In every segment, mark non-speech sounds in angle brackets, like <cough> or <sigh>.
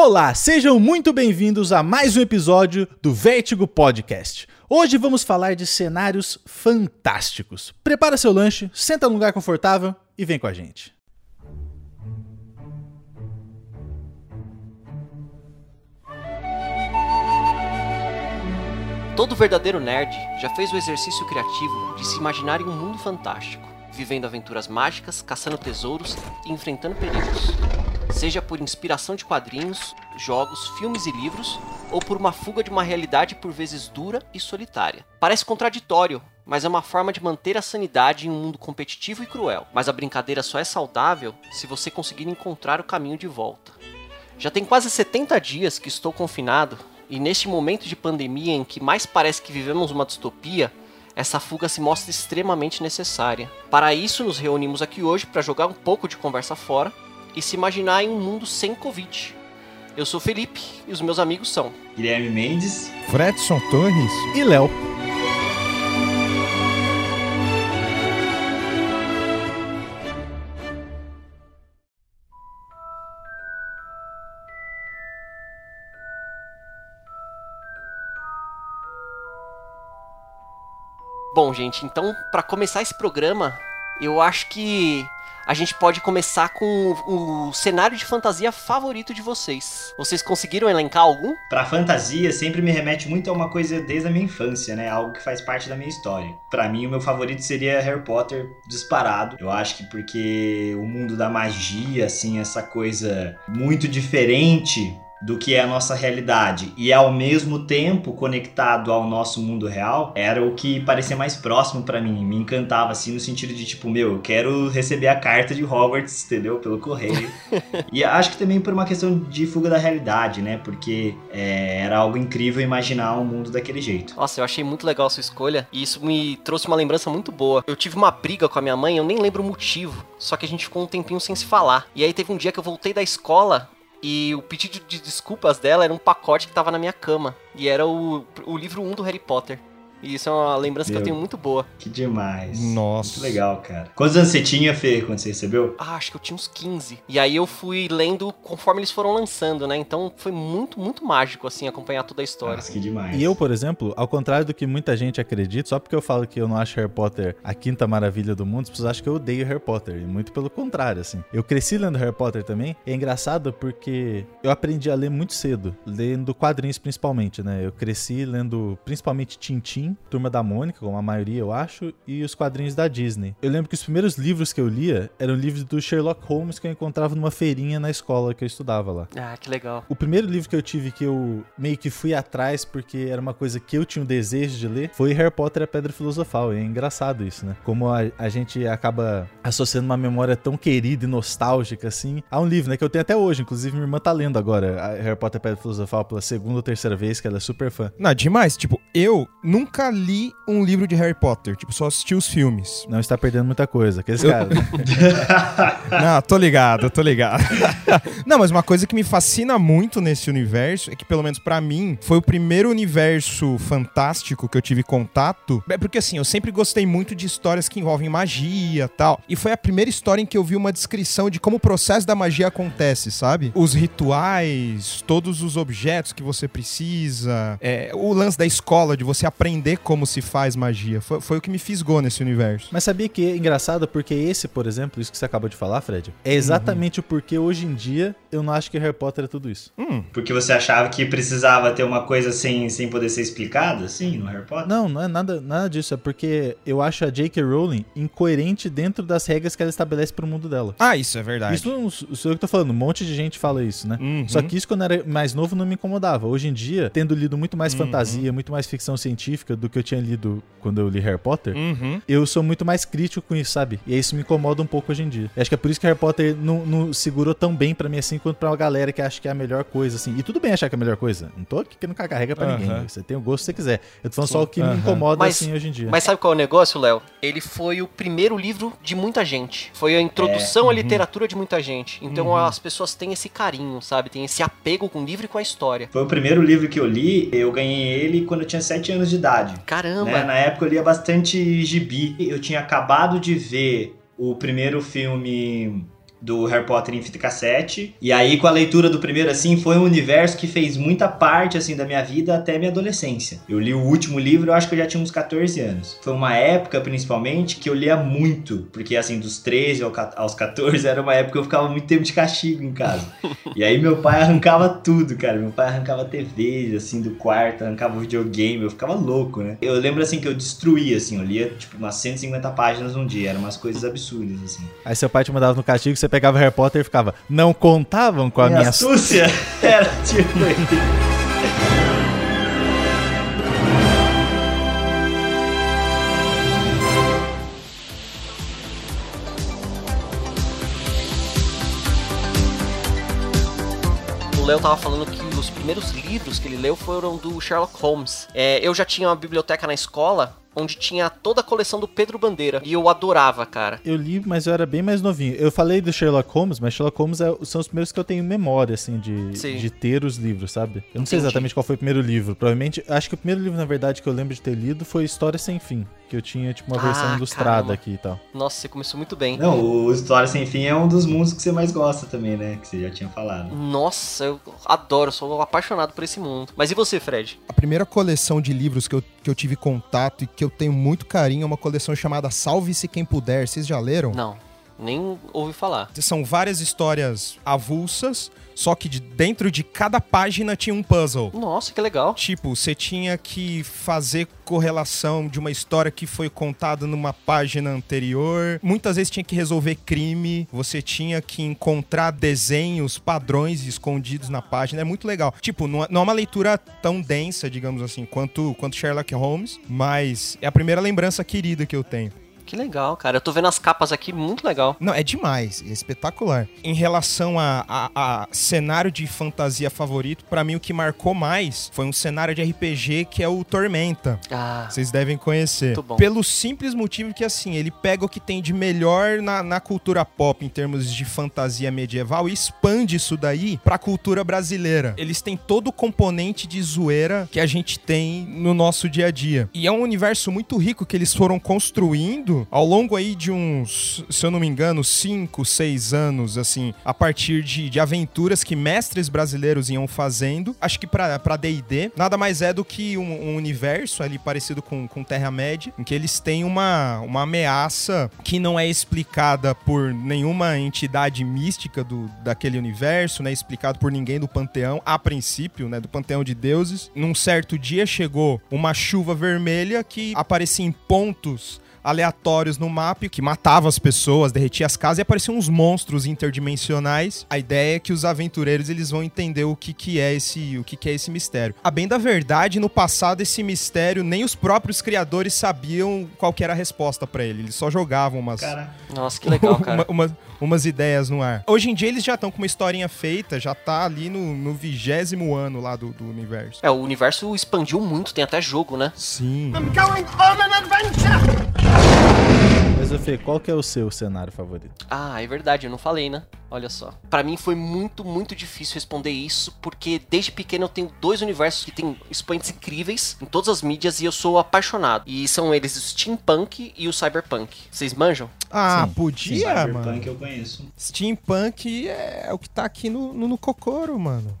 Olá, sejam muito bem-vindos a mais um episódio do Vertigo Podcast. Hoje vamos falar de cenários fantásticos. Prepara seu lanche, senta num lugar confortável e vem com a gente. Todo verdadeiro nerd já fez o exercício criativo de se imaginar em um mundo fantástico, vivendo aventuras mágicas, caçando tesouros e enfrentando perigos. Seja por inspiração de quadrinhos, jogos, filmes e livros, ou por uma fuga de uma realidade por vezes dura e solitária. Parece contraditório, mas é uma forma de manter a sanidade em um mundo competitivo e cruel. Mas a brincadeira só é saudável se você conseguir encontrar o caminho de volta. Já tem quase 70 dias que estou confinado e neste momento de pandemia em que mais parece que vivemos uma distopia, essa fuga se mostra extremamente necessária. Para isso, nos reunimos aqui hoje para jogar um pouco de conversa fora e se imaginar em um mundo sem Covid. Eu sou Felipe e os meus amigos são Guilherme Mendes, Fredson Torres E Léo. Bom, gente, então para começar esse programa, eu acho que a gente pode começar com o, cenário de fantasia favorito de vocês. Vocês conseguiram elencar algum? Pra fantasia sempre me remete muito a uma coisa desde a minha infância, né? Algo que faz parte da minha história. Pra mim, o meu favorito seria Harry Potter disparado. Eu acho que porque o mundo da magia, assim, essa coisa muito diferente do que é a nossa realidade e ao mesmo tempo conectado ao nosso mundo real era o que parecia mais próximo pra mim, me encantava assim no sentido de tipo, meu, eu quero receber a carta de Hogwarts, entendeu? Pelo correio. <laughs> e acho que também por uma questão de fuga da realidade, né? Porque é, era algo incrível imaginar um mundo daquele jeito. Nossa, eu achei muito legal a sua escolha e isso me trouxe uma lembrança muito boa. Eu tive uma briga com a minha mãe, eu nem lembro o motivo, só que a gente ficou um tempinho sem se falar. E aí teve um dia que eu voltei da escola e o pedido de desculpas dela era um pacote que tava na minha cama. E era o, o livro 1 do Harry Potter. E isso é uma lembrança que eu Meu. tenho muito boa. Que demais. Nossa. Muito legal, cara. Quantos anos você tinha, Fê, quando você recebeu? Ah, acho que eu tinha uns 15. E aí eu fui lendo conforme eles foram lançando, né? Então foi muito, muito mágico, assim, acompanhar toda a história. Nossa, que demais. E eu, por exemplo, ao contrário do que muita gente acredita, só porque eu falo que eu não acho Harry Potter a quinta maravilha do mundo, as pessoas acham que eu odeio Harry Potter. E muito pelo contrário, assim. Eu cresci lendo Harry Potter também. E é engraçado porque eu aprendi a ler muito cedo, lendo quadrinhos principalmente, né? Eu cresci lendo principalmente Tintin, Turma da Mônica, como a maioria eu acho, e os quadrinhos da Disney. Eu lembro que os primeiros livros que eu lia eram livros do Sherlock Holmes que eu encontrava numa feirinha na escola que eu estudava lá. Ah, que legal. O primeiro livro que eu tive que eu meio que fui atrás porque era uma coisa que eu tinha um desejo de ler foi Harry Potter e a Pedra Filosofal. E é engraçado isso, né? Como a, a gente acaba associando uma memória tão querida e nostálgica assim a um livro, né? Que eu tenho até hoje. Inclusive, minha irmã tá lendo agora a Harry Potter e a Pedra Filosofal pela segunda ou terceira vez, que ela é super fã. Não, demais. Tipo, eu nunca li um livro de Harry Potter. Tipo, só assisti os filmes. Não está perdendo muita coisa. Aqueles Eu- caras. <laughs> Não, tô ligado, tô ligado. <laughs> Não, mas uma coisa que me fascina muito nesse universo é que, pelo menos pra mim, foi o primeiro universo fantástico que eu tive contato. É porque, assim, eu sempre gostei muito de histórias que envolvem magia e tal. E foi a primeira história em que eu vi uma descrição de como o processo da magia acontece, sabe? Os rituais, todos os objetos que você precisa, é, o lance da escola, de você aprender como se faz magia. Foi, foi o que me fisgou nesse universo. Mas sabia que é engraçado porque esse, por exemplo, isso que você acabou de falar, Fred, é exatamente o porquê hoje em dia eu não acho que Harry Potter é tudo isso. Hum, Porque você achava que precisava ter uma coisa sem, sem poder ser explicada, assim, no Harry Potter? Não, não é nada, nada disso. É porque eu acho a J.K. Rowling incoerente dentro das regras que ela estabelece pro mundo dela. Ah, isso é verdade. Isso não sou eu que tô falando, um monte de gente fala isso, né? Uhum. Só que isso quando eu era mais novo não me incomodava. Hoje em dia, tendo lido muito mais Uhum. fantasia, muito mais ficção científica do que eu tinha lido quando eu li Harry Potter, Uhum. eu sou muito mais crítico com isso, sabe? E isso me incomoda um pouco hoje em dia. Eu acho que é por isso que Harry Potter não, não segurou tão bem pra mim assim quanto pra uma galera que acha que é a melhor coisa, assim. E tudo bem achar que é a melhor coisa. Não tô aqui querendo cagar regra pra Aham. ninguém. Você tem o gosto que você quiser. Eu tô falando só Sim. o que me Aham. incomoda Mas- assim hoje em dia. Mas sabe qual é o negócio, Léo? Ele foi o primeiro livro de muita gente. Foi a introdução à literatura de muita gente. Então as pessoas têm esse carinho, sabe? Tem esse apego com o livro e com a história. Foi o primeiro livro que eu li, eu ganhei ele quando eu tinha 7 anos de idade. Caramba! né? Na época eu lia bastante gibi. Eu tinha acabado de ver o primeiro filme do Harry Potter em fita cassete. E aí, com a leitura do primeiro, assim, foi um universo que fez muita parte, assim, da minha vida até minha adolescência. Eu li o último livro, eu acho que eu já tinha uns 14 anos. Foi uma época, principalmente, que eu lia muito, porque, assim, dos 13 aos 14, era uma época que eu ficava muito tempo de castigo em casa. <laughs> E aí, meu pai arrancava tudo, cara. Meu pai arrancava TV, assim, do quarto, arrancava o videogame, eu ficava louco, né? Eu lembro, assim, que eu destruía, assim, eu lia, tipo, umas 150 páginas num dia, eram umas coisas absurdas, assim. Aí seu pai te mandava no castigo, você pegava Harry Potter e ficava, não contavam com a minha, minha astúcia? <laughs> Era tipo O Léo tava falando que os primeiros livros que ele leu foram do Sherlock Holmes. É, eu já tinha uma biblioteca na escola onde tinha toda a coleção do Pedro Bandeira. E eu adorava, cara. Eu li, mas eu era bem mais novinho. Eu falei do Sherlock Holmes, mas Sherlock Holmes é, são os primeiros que eu tenho memória, assim, de, de ter os livros, sabe? Eu não Entendi. sei exatamente qual foi o primeiro livro. Provavelmente, acho que o primeiro livro, na verdade, que eu lembro de ter lido foi História Sem Fim. Que eu tinha, tipo, uma versão ah, ilustrada caramba. aqui e tal. Nossa, você começou muito bem. Não, o História Sem Fim é um dos mundos que você mais gosta também, né? Que você já tinha falado. Nossa, eu adoro, sou apaixonado por esse mundo. Mas e você, Fred? A primeira coleção de livros que eu, que eu tive contato e que eu tenho muito carinho é uma coleção chamada Salve-se Quem Puder. Vocês já leram? Não, nem ouvi falar. São várias histórias avulsas só que de, dentro de cada página tinha um puzzle. Nossa, que legal. Tipo, você tinha que fazer correlação de uma história que foi contada numa página anterior. Muitas vezes tinha que resolver crime. Você tinha que encontrar desenhos, padrões escondidos na página. É muito legal. Tipo, não é, é uma leitura tão densa, digamos assim, quanto, quanto Sherlock Holmes, mas é a primeira lembrança querida que eu tenho. Que legal, cara. Eu tô vendo as capas aqui, muito legal. Não, é demais, é espetacular. Em relação a, a, a cenário de fantasia favorito, para mim o que marcou mais foi um cenário de RPG que é o Tormenta. Ah. Vocês devem conhecer. Muito bom. Pelo simples motivo que, assim, ele pega o que tem de melhor na, na cultura pop em termos de fantasia medieval e expande isso daí pra cultura brasileira. Eles têm todo o componente de zoeira que a gente tem no nosso dia a dia. E é um universo muito rico que eles foram construindo ao longo aí de uns, se eu não me engano, 5, 6 anos, assim, a partir de, de aventuras que mestres brasileiros iam fazendo. Acho que pra D&D, nada mais é do que um, um, universo ali parecido com, com Terra-média, em que eles têm uma, uma ameaça que não é explicada por nenhuma entidade mística do, daquele universo, não é explicado por ninguém do panteão, a princípio, né, do panteão de deuses. Num certo dia chegou uma chuva vermelha que aparecia em pontos aleatórios no mapa que matava as pessoas, derretia as casas e apareciam uns monstros interdimensionais. A ideia é que os aventureiros eles vão entender o que, que é esse o que, que é esse mistério. A bem da verdade, no passado esse mistério nem os próprios criadores sabiam qual que era a resposta para ele. Eles só jogavam umas cara. Nossa, que legal, <laughs> cara. uma, uma, umas ideias no ar. Hoje em dia eles já estão com uma historinha feita, já tá ali no vigésimo ano lá do, do universo. É, o universo expandiu muito, tem até jogo, né? Sim. I'm going on an adventure! Mas, Fê, qual que é o seu cenário favorito? Ah, é verdade, eu não falei, né? Olha só. Para mim foi muito, muito difícil responder isso, porque desde pequeno eu tenho dois universos que têm expoentes incríveis em todas as mídias e eu sou apaixonado. E são eles o steampunk e o cyberpunk. Vocês manjam? Ah, Sim. podia, Sim, mano. Steampunk eu conheço. Steampunk é o que tá aqui no, no, no Cocoro, mano.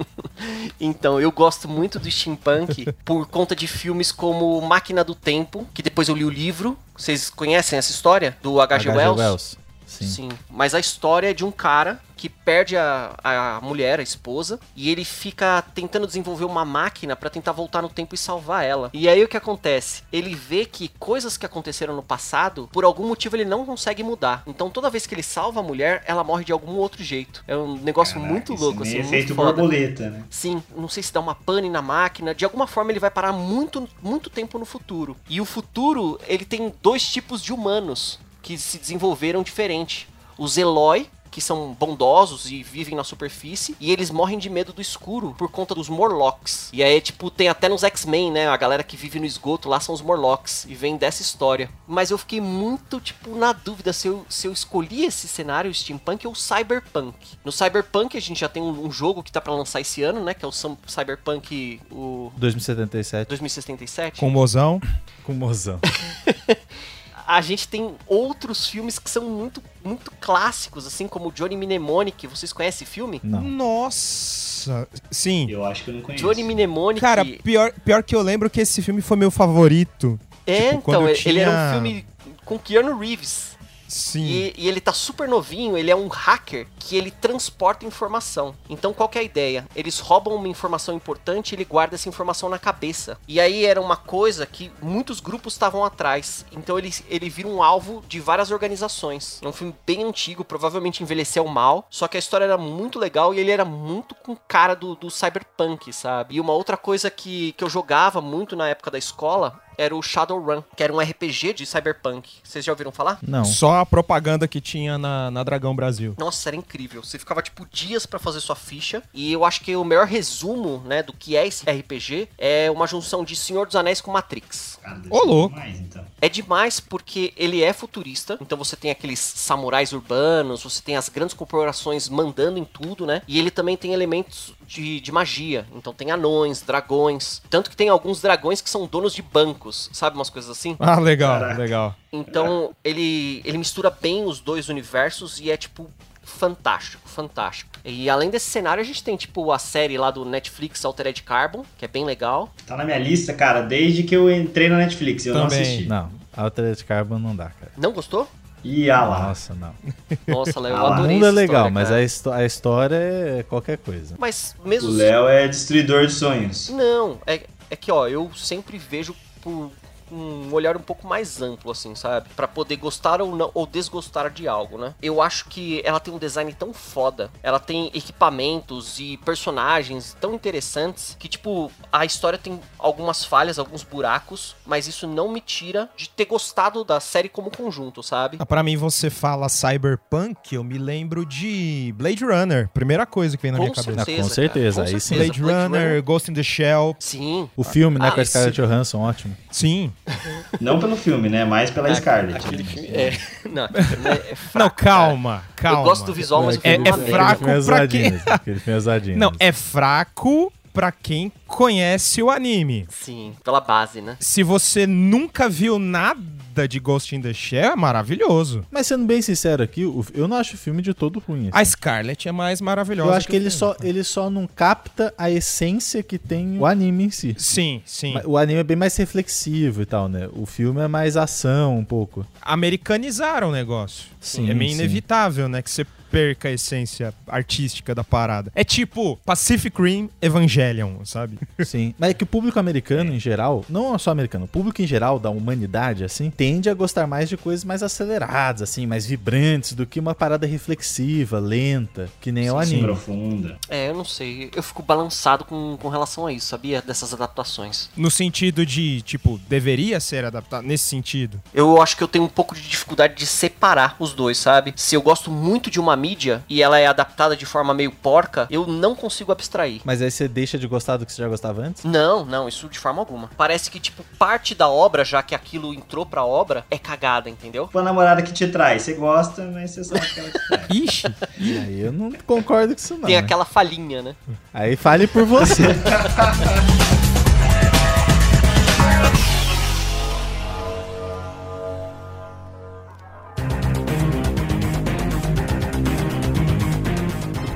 <laughs> então, eu gosto muito do steampunk <laughs> por conta de filmes como Máquina do Tempo, que depois eu li o livro. Vocês conhecem essa história? Do H.G. Wells? Wells. Sim. Sim. Mas a história é de um cara que perde a, a mulher, a esposa, e ele fica tentando desenvolver uma máquina para tentar voltar no tempo e salvar ela. E aí o que acontece? Ele vê que coisas que aconteceram no passado, por algum motivo ele não consegue mudar. Então toda vez que ele salva a mulher, ela morre de algum outro jeito. É um negócio Caraca, muito louco, assim. É feito borboleta, né? Sim, não sei se dá uma pane na máquina. De alguma forma ele vai parar muito, muito tempo no futuro. E o futuro, ele tem dois tipos de humanos que se desenvolveram diferente. Os Eloy, que são bondosos e vivem na superfície, e eles morrem de medo do escuro por conta dos Morlocks. E aí, tipo, tem até nos X-Men, né? A galera que vive no esgoto lá são os Morlocks, e vem dessa história. Mas eu fiquei muito, tipo, na dúvida se eu, se eu escolhi esse cenário steampunk ou cyberpunk. No cyberpunk, a gente já tem um, um jogo que tá para lançar esse ano, né? Que é o Cyberpunk. O... 2077. 2077. Com mozão. Com mozão. <laughs> a gente tem outros filmes que são muito, muito clássicos, assim como Johnny Mnemonic. Vocês conhecem esse filme? Não. Nossa. Sim. Eu acho que eu não conheço. Johnny Mnemonic. Cara, pior, pior que eu lembro que esse filme foi meu favorito. é, tipo, quando então, ele era um filme com Keanu Reeves. Sim. E, e ele tá super novinho, ele é um hacker que ele transporta informação. Então qual é a ideia? Eles roubam uma informação importante e ele guarda essa informação na cabeça. E aí era uma coisa que muitos grupos estavam atrás. Então ele, ele vira um alvo de várias organizações. É um filme bem antigo, provavelmente envelheceu mal. Só que a história era muito legal e ele era muito com cara do, do cyberpunk, sabe? E uma outra coisa que, que eu jogava muito na época da escola era o Shadowrun, que era um RPG de cyberpunk. Vocês já ouviram falar? Não. Só a propaganda que tinha na, na Dragão Brasil. Nossa, era incrível. Você ficava tipo dias pra fazer sua ficha. E eu acho que o melhor resumo, né, do que é esse RPG é uma junção de Senhor dos Anéis com Matrix. Deve Ô, louco. demais, então. É demais porque ele é futurista, então você tem aqueles samurais urbanos, você tem as grandes corporações mandando em tudo, né? E ele também tem elementos de, de magia, então tem anões, dragões. Tanto que tem alguns dragões que são donos de bancos, sabe? Umas coisas assim. Ah, legal, Caraca. legal. Então ele, ele mistura bem os dois universos e é tipo fantástico, fantástico. E além desse cenário, a gente tem tipo a série lá do Netflix Altered Carbon, que é bem legal. Tá na minha lista, cara, desde que eu entrei na Netflix. Eu não Também. assisti. Não. Altered Carbon não dá, cara. Não gostou? Ih, ah lá. Nossa, não. Nossa, Léo, <laughs> eu Ah, O adorei mundo é legal, história, mas cara. a, histó- a história é qualquer coisa. Mas O mesmo Léo é destruidor de sonhos. Não, é, é que ó, eu sempre vejo por um olhar um pouco mais amplo, assim, sabe? Pra poder gostar ou não, ou desgostar de algo, né? Eu acho que ela tem um design tão foda, ela tem equipamentos e personagens tão interessantes que, tipo, a história tem algumas falhas, alguns buracos, mas isso não me tira de ter gostado da série como conjunto, sabe? Ah, Pra mim, você fala cyberpunk, eu me lembro de Blade Runner. Primeira coisa que vem na Com minha cabeça. Ah, certeza. com certeza, aí sim. certeza. Blade, Runner, Ghost in the Shell. Sim. O filme, né, Ah, com a Scarlett Johansson, ótimo. Sim. Não pelo filme, né? Mais pela Scarlett. Aquele né? filme é. Não, <laughs> aquele filme é, é fraco, Não, cara. calma, calma. Eu gosto do visual, mas o É- filme é uma merda. fraco é pra quem- Aquele filme é Não, é fraco pra quem conhece o anime. Sim, pela base, né? Se você nunca viu nada de Ghost in the Shell, é maravilhoso. Mas sendo bem sincero aqui, eu não acho o filme de todo ruim. assim. A Scarlett é mais maravilhosa. Eu acho que o ele filme. só, ele só não capta a essência que tem o anime em si. Sim, sim. O anime é bem mais reflexivo e tal, né? O filme é mais ação um pouco. Americanizaram o negócio. Sim, é meio sim. inevitável, né? Que você perca a essência artística da parada. É tipo Pacific Rim Evangelion, sabe? <laughs> Sim. Mas é que o público americano, em geral, não só americano, o público em geral da humanidade, assim, tende a gostar mais de coisas mais aceleradas, assim, mais vibrantes, do que uma parada reflexiva, lenta, que nem é o Sim, anime. profunda. É, eu não sei. Eu fico balançado com, com relação a isso, sabia? Dessas adaptações. No sentido de, tipo, deveria ser adaptado nesse sentido. Eu acho que eu tenho um pouco de dificuldade de separar os dois, sabe? Se eu gosto muito de uma mídia e ela é adaptada de forma meio porca, eu não consigo abstrair. Mas aí você deixa de gostar do que você já gostava antes? Não, não, isso de forma alguma. Parece que, tipo, parte da obra, já que aquilo entrou pra obra, é cagada, entendeu? Tipo a namorada que te trai. Você gosta, mas você sabe que ela te trai. <laughs> Ixi, E aí eu não concordo com isso, não. Tem né? aquela falhinha, né? Aí fale por você. <laughs>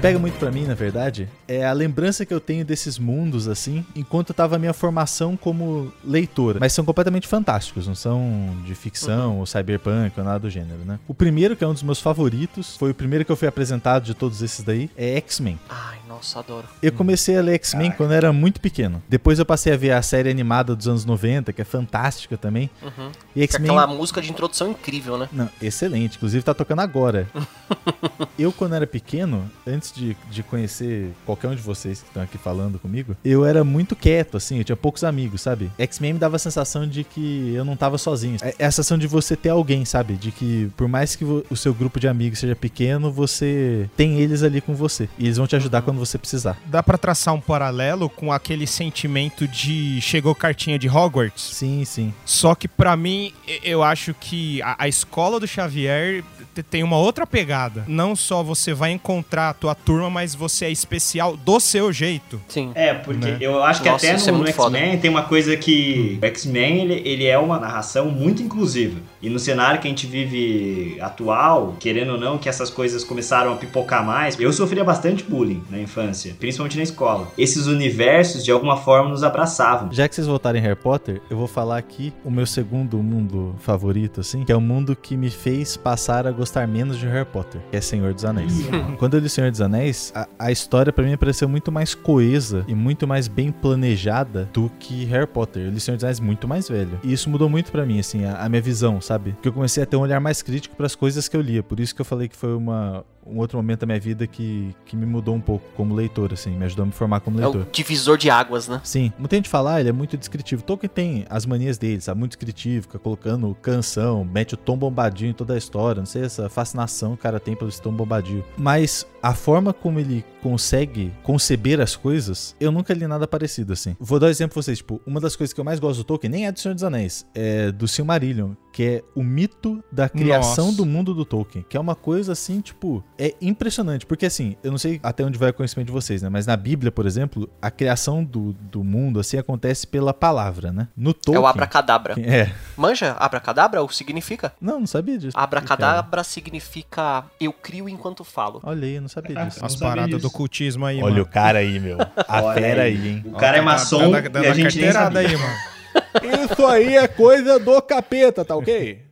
pega muito pra mim, na verdade, é a lembrança que eu tenho desses mundos, assim, enquanto eu tava a minha formação como leitora. Mas são completamente fantásticos, não são de ficção ou cyberpunk ou nada do gênero, né? O primeiro, que é um dos meus favoritos, foi o primeiro que eu fui apresentado de todos esses daí, é X-Men. Ai, nossa, adoro. Eu comecei a ler X-Men quando eu era muito pequeno. Depois eu passei a ver a série animada dos anos 90, que é fantástica também. Uhum. E X-Men. aquela música de introdução incrível, né? Não, excelente. Inclusive tá tocando agora. <laughs> eu, quando era pequeno, antes de, de conhecer qualquer um de vocês que estão aqui falando comigo, eu era muito quieto, assim, eu tinha poucos amigos, sabe? X-Men me dava a sensação de que eu não tava sozinho. É a sensação de você ter alguém, sabe? De que por mais que o seu grupo de amigos seja pequeno, você tem eles ali com você. E eles vão te ajudar quando você precisar. dá pra traçar um paralelo com aquele sentimento de chegou cartinha de Hogwarts. Sim, sim. Só que pra mim, eu acho que a, a escola do Xavier tem uma outra pegada. Não só você vai encontrar a tua turma, mas você é especial do seu jeito. Sim. É, porque Né? eu acho que Nossa, até isso é no, no. X-Men tem uma coisa que. O X-Men ele, ele é uma narração muito inclusiva. E no cenário que a gente vive atual, querendo ou não, que essas coisas começaram a pipocar mais, eu sofria bastante bullying na infância, principalmente na escola. Esses universos, de alguma forma, nos abraçavam. Já que vocês voltarem em Harry Potter, eu vou falar aqui o meu segundo mundo favorito, assim, que é o mundo que me fez passar a gostar menos de Harry Potter, que é Senhor dos Anéis. Quando eu li Senhor dos Anéis, a, a história pra mim pareceu muito mais coesa e muito mais bem planejada do que Harry Potter. Eu li Senhor dos Anéis muito mais velho. E isso mudou muito pra mim, assim, a, a minha visão, sabe? Porque eu comecei a ter um olhar mais crítico pras coisas que eu lia. Por isso que eu falei que foi uma, um outro momento da minha vida que, que me mudou um pouco como leitor, assim, me ajudou a me formar como É leitor. o divisor de águas, né? Sim, muita gente falar, ele é muito descritivo. Tolkien tem as manias dele, sabe? Muito descritivo, fica colocando canção, mete o tom bombadinho em toda a história. Não sei essa fascinação que o cara tem pelo tom bombadinho. Mas a forma como ele consegue conceber as coisas, eu nunca li nada parecido assim. Vou dar um exemplo pra vocês, tipo, uma das coisas que eu mais gosto do Tolkien nem é do Senhor dos Anéis, é do Silmarillion, que é o mito da criação Nossa. do mundo do Tolkien, que é uma coisa assim, tipo, é impressionante, porque assim, eu não sei até onde vai o conhecimento de vocês, né, mas na Bíblia, por exemplo, a criação do, do mundo assim acontece pela palavra, né? No Tolkien É o abracadabra. <laughs> É. Manja, abracadabra, o que significa? Não, não sabia disso. Abracadabra significa eu crio enquanto falo. Olha aí, eu não sabia <laughs> disso. As paradas do cultismo aí, Olha mano. o cara aí, meu. A Olha fera aí, hein? O cara é maçom dando- dando e a gente nem sabia. aí, mano. Isso aí é coisa do capeta, tá ok?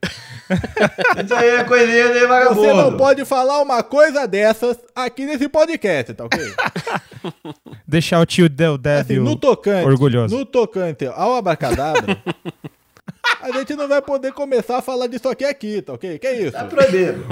Isso aí é coisinha de vagabundo. Você não pode falar uma coisa dessas aqui nesse podcast, tá ok? <laughs> Deixar o tio Del Assim, Devil no tocante, orgulhoso. no tocante ao abracadabra, a gente não vai poder começar a falar disso aqui aqui, tá ok? Que isso? Tá proibido.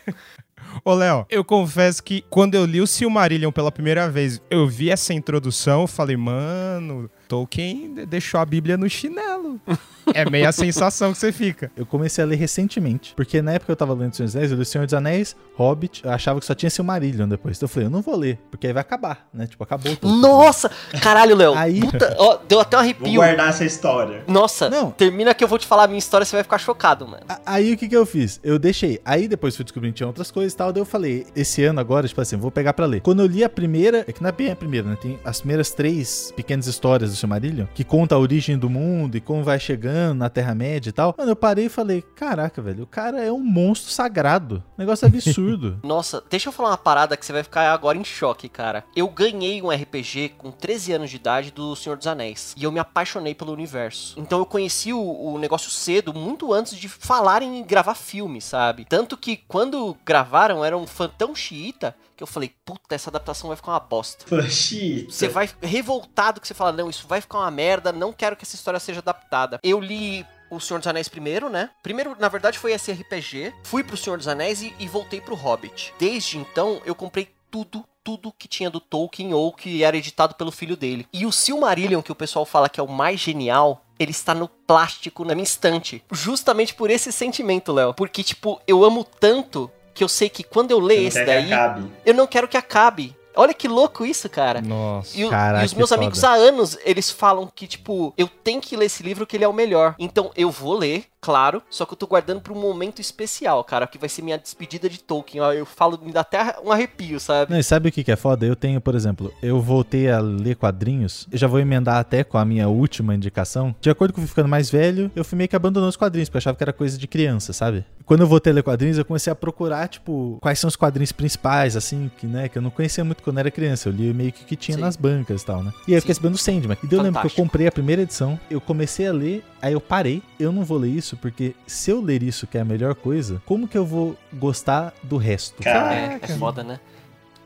<laughs> Ô, Léo, eu confesso que quando eu li o Silmarillion pela primeira vez, eu vi essa introdução, eu falei, mano, Tolkien deixou a Bíblia no chinelo. <laughs> É meio a sensação que você fica. Eu comecei a ler recentemente, porque na época que eu tava lendo Senhor dos Anéis, eu li Senhor dos Anéis, Hobbit, eu achava que só tinha Silmarillion depois. Então eu falei, eu não vou ler, porque aí vai acabar, né? Tipo, acabou tudo. Nossa! Caralho, Léo. Aí- Puta, ó, deu até um Vou arrepio. guardar essa história. Nossa, Não. termina que eu vou te falar a minha história, você vai ficar chocado, mano. A- Aí o que que eu fiz? Eu deixei. Aí depois fui descobrindo que tinha outras coisas e tal. Daí eu falei, esse ano agora, tipo assim, vou pegar pra ler. Quando eu li a primeira, é que não é bem a primeira, né? Tem as primeiras três pequenas histórias do Silmarillion, que conta a origem do mundo e como vai chegando na Terra-média e tal. Mano, eu parei e falei, caraca, velho, o cara é um monstro sagrado. Negócio absurdo. <laughs> Nossa, deixa eu falar uma parada que você vai ficar agora em choque, cara. Eu ganhei um RPG com 13 anos de idade do Senhor dos Anéis. E eu me apaixonei pelo universo. Então eu conheci o, o negócio cedo, muito antes de falarem em gravar filme, sabe? Tanto que quando gravaram, era um fã tão xiita que eu falei, puta, essa adaptação vai ficar uma bosta. Você vai revoltado que você fala, não, isso vai ficar uma merda, não quero que essa história seja adaptada. Eu li o Senhor dos Anéis primeiro, né? Primeiro, na verdade, foi esse RPG. Fui pro Senhor dos Anéis e, e voltei pro Hobbit. Desde então, eu comprei tudo. Tudo que tinha do Tolkien ou que era editado pelo filho dele. E o Silmarillion, que o pessoal fala que é o mais genial, ele está no plástico na minha estante. Justamente por esse sentimento, Léo. Porque, tipo, eu amo tanto que eu sei que quando eu ler esse daí, eu não quero que acabe. Olha que louco isso, cara. Nossa. E, o- Caraca, e os meus amigos foda. há anos, eles falam que, tipo, eu tenho que ler esse livro que ele é o melhor. Então eu vou ler, claro, só que eu tô guardando pra um momento especial, cara, que vai ser minha despedida de Tolkien. Ó, eu falo, me dá até um arrepio, sabe? Não, e sabe o que é foda? Eu tenho, por exemplo, eu voltei a ler quadrinhos, eu já vou emendar até com a minha última indicação. De acordo com eu fui ficando mais velho, eu fui meio que abandonando os quadrinhos, porque eu achava que era coisa de criança, sabe? Quando eu voltei a ler quadrinhos, eu comecei a procurar, tipo, quais são os quadrinhos principais, assim, que, né, que eu não conhecia muito quando era criança. Eu li meio que o que tinha Sim. nas bancas e tal, né? E aí eu fiquei sabendo do Sandman. E daí eu lembro que eu comprei a primeira edição, eu comecei a ler, aí eu parei. Eu não vou ler isso, porque se eu ler isso, que é a melhor coisa, como que eu vou gostar do resto? Caraca. É, é foda, né?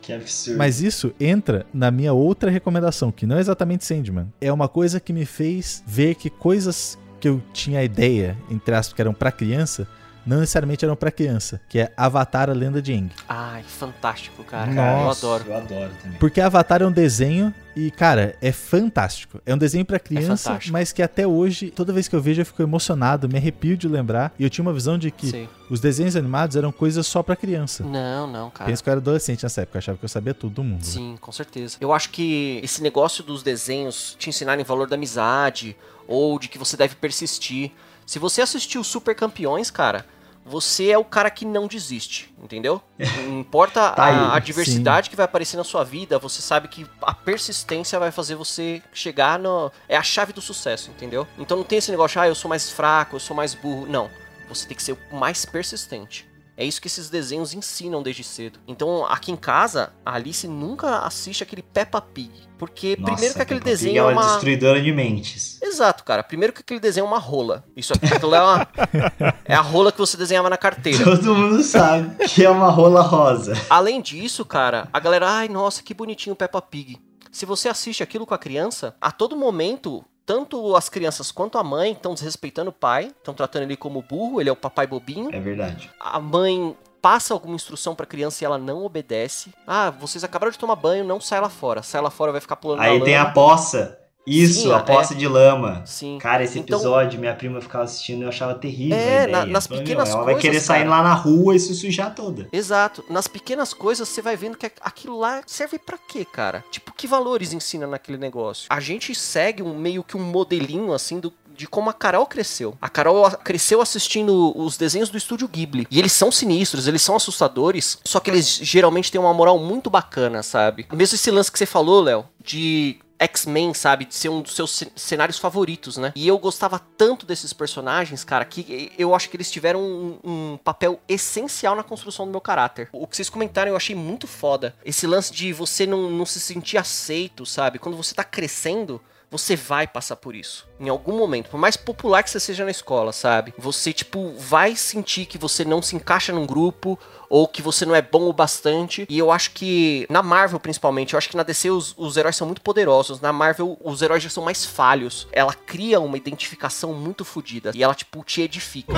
Que absurdo. Mas isso entra na minha outra recomendação, que não é exatamente Sandman. É uma coisa que me fez ver que coisas que eu tinha ideia, entre aspas, que eram pra criança, não necessariamente eram pra criança, que é Avatar, a Lenda de Aang. Ai, fantástico, cara. Nossa. Eu adoro. Eu adoro também. Porque Avatar é um desenho e, cara, é fantástico. É um desenho pra criança, fantástico. mas que até hoje, toda vez que eu vejo, eu fico emocionado, me arrepio de lembrar. E eu tinha uma visão de que Sim. os desenhos animados eram coisas só pra criança. Não, não, cara. Penso que eu era adolescente nessa época, eu achava que eu sabia tudo do mundo. né? Sim, com certeza. Eu acho que esse negócio dos desenhos te ensinarem valor da amizade ou de que você deve persistir. Se você assistiu Super Campeões, cara, você é o cara que não desiste, entendeu? Não importa <laughs> Tá aí. a, a diversidade que vai aparecer na sua vida, você sabe que a persistência vai fazer você chegar no. É a chave do sucesso, entendeu? Então não tem esse negócio, ah, eu sou mais fraco, eu sou mais burro. Não. Você tem que ser o mais persistente. É isso que esses desenhos ensinam desde cedo. Então, aqui em casa, a Alice nunca assiste aquele Peppa Pig. Porque, Nossa, primeiro que aquele Peppa Pig desenho é é uma uma. destruidora de mentes. Exato, cara. Primeiro que aquele desenho é uma rola. Isso aqui é, uma... <laughs> é a rola que você desenhava na carteira. Todo mundo sabe que é uma rola rosa. Além disso, cara, a galera, ai, nossa, que bonitinho o Peppa Pig. Se você assiste aquilo com a criança, a todo momento, tanto as crianças quanto a mãe estão desrespeitando o pai, estão tratando ele como burro, ele é o papai bobinho. É verdade. A mãe passa alguma instrução pra criança e ela não obedece. Ah, vocês acabaram de tomar banho, não sai lá fora. Sai lá fora, vai ficar pulando Aí tem a lama. poça. Isso, Sim, a é. poça de lama. Sim. Cara, esse Então- episódio, minha prima ficava assistindo e eu achava terrível. É, na- nas falei, pequenas meu, Ela vai coisas, querer sair cara. lá na rua e se sujar toda. Exato. Nas pequenas coisas você vai vendo que aquilo lá serve pra quê, cara? Tipo, que valores ensina naquele negócio? A gente segue um meio que um modelinho assim do de como a Carol cresceu. A Carol cresceu assistindo os desenhos do estúdio Ghibli. E eles são sinistros, eles são assustadores, só que eles geralmente têm uma moral muito bacana, sabe? Mesmo esse lance que você falou, Léo, de X-Men, sabe? De ser um dos seus ce- cenários favoritos, né? E eu gostava tanto desses personagens, cara, que eu acho que eles tiveram um, um papel essencial na construção do meu caráter. O que vocês comentaram eu achei muito foda. Esse lance de você não, não se sentir aceito, sabe? Quando você tá crescendo. Você vai passar por isso. Em algum momento. Por mais popular que você seja na escola, sabe? Você, tipo, vai sentir que você não se encaixa num grupo. Ou que você não é bom o bastante. E eu acho que, na Marvel principalmente, eu acho que na DC os, os heróis são muito poderosos. Na Marvel, os heróis já são mais falhos. Ela cria uma identificação muito fodida. E ela, tipo, te edifica.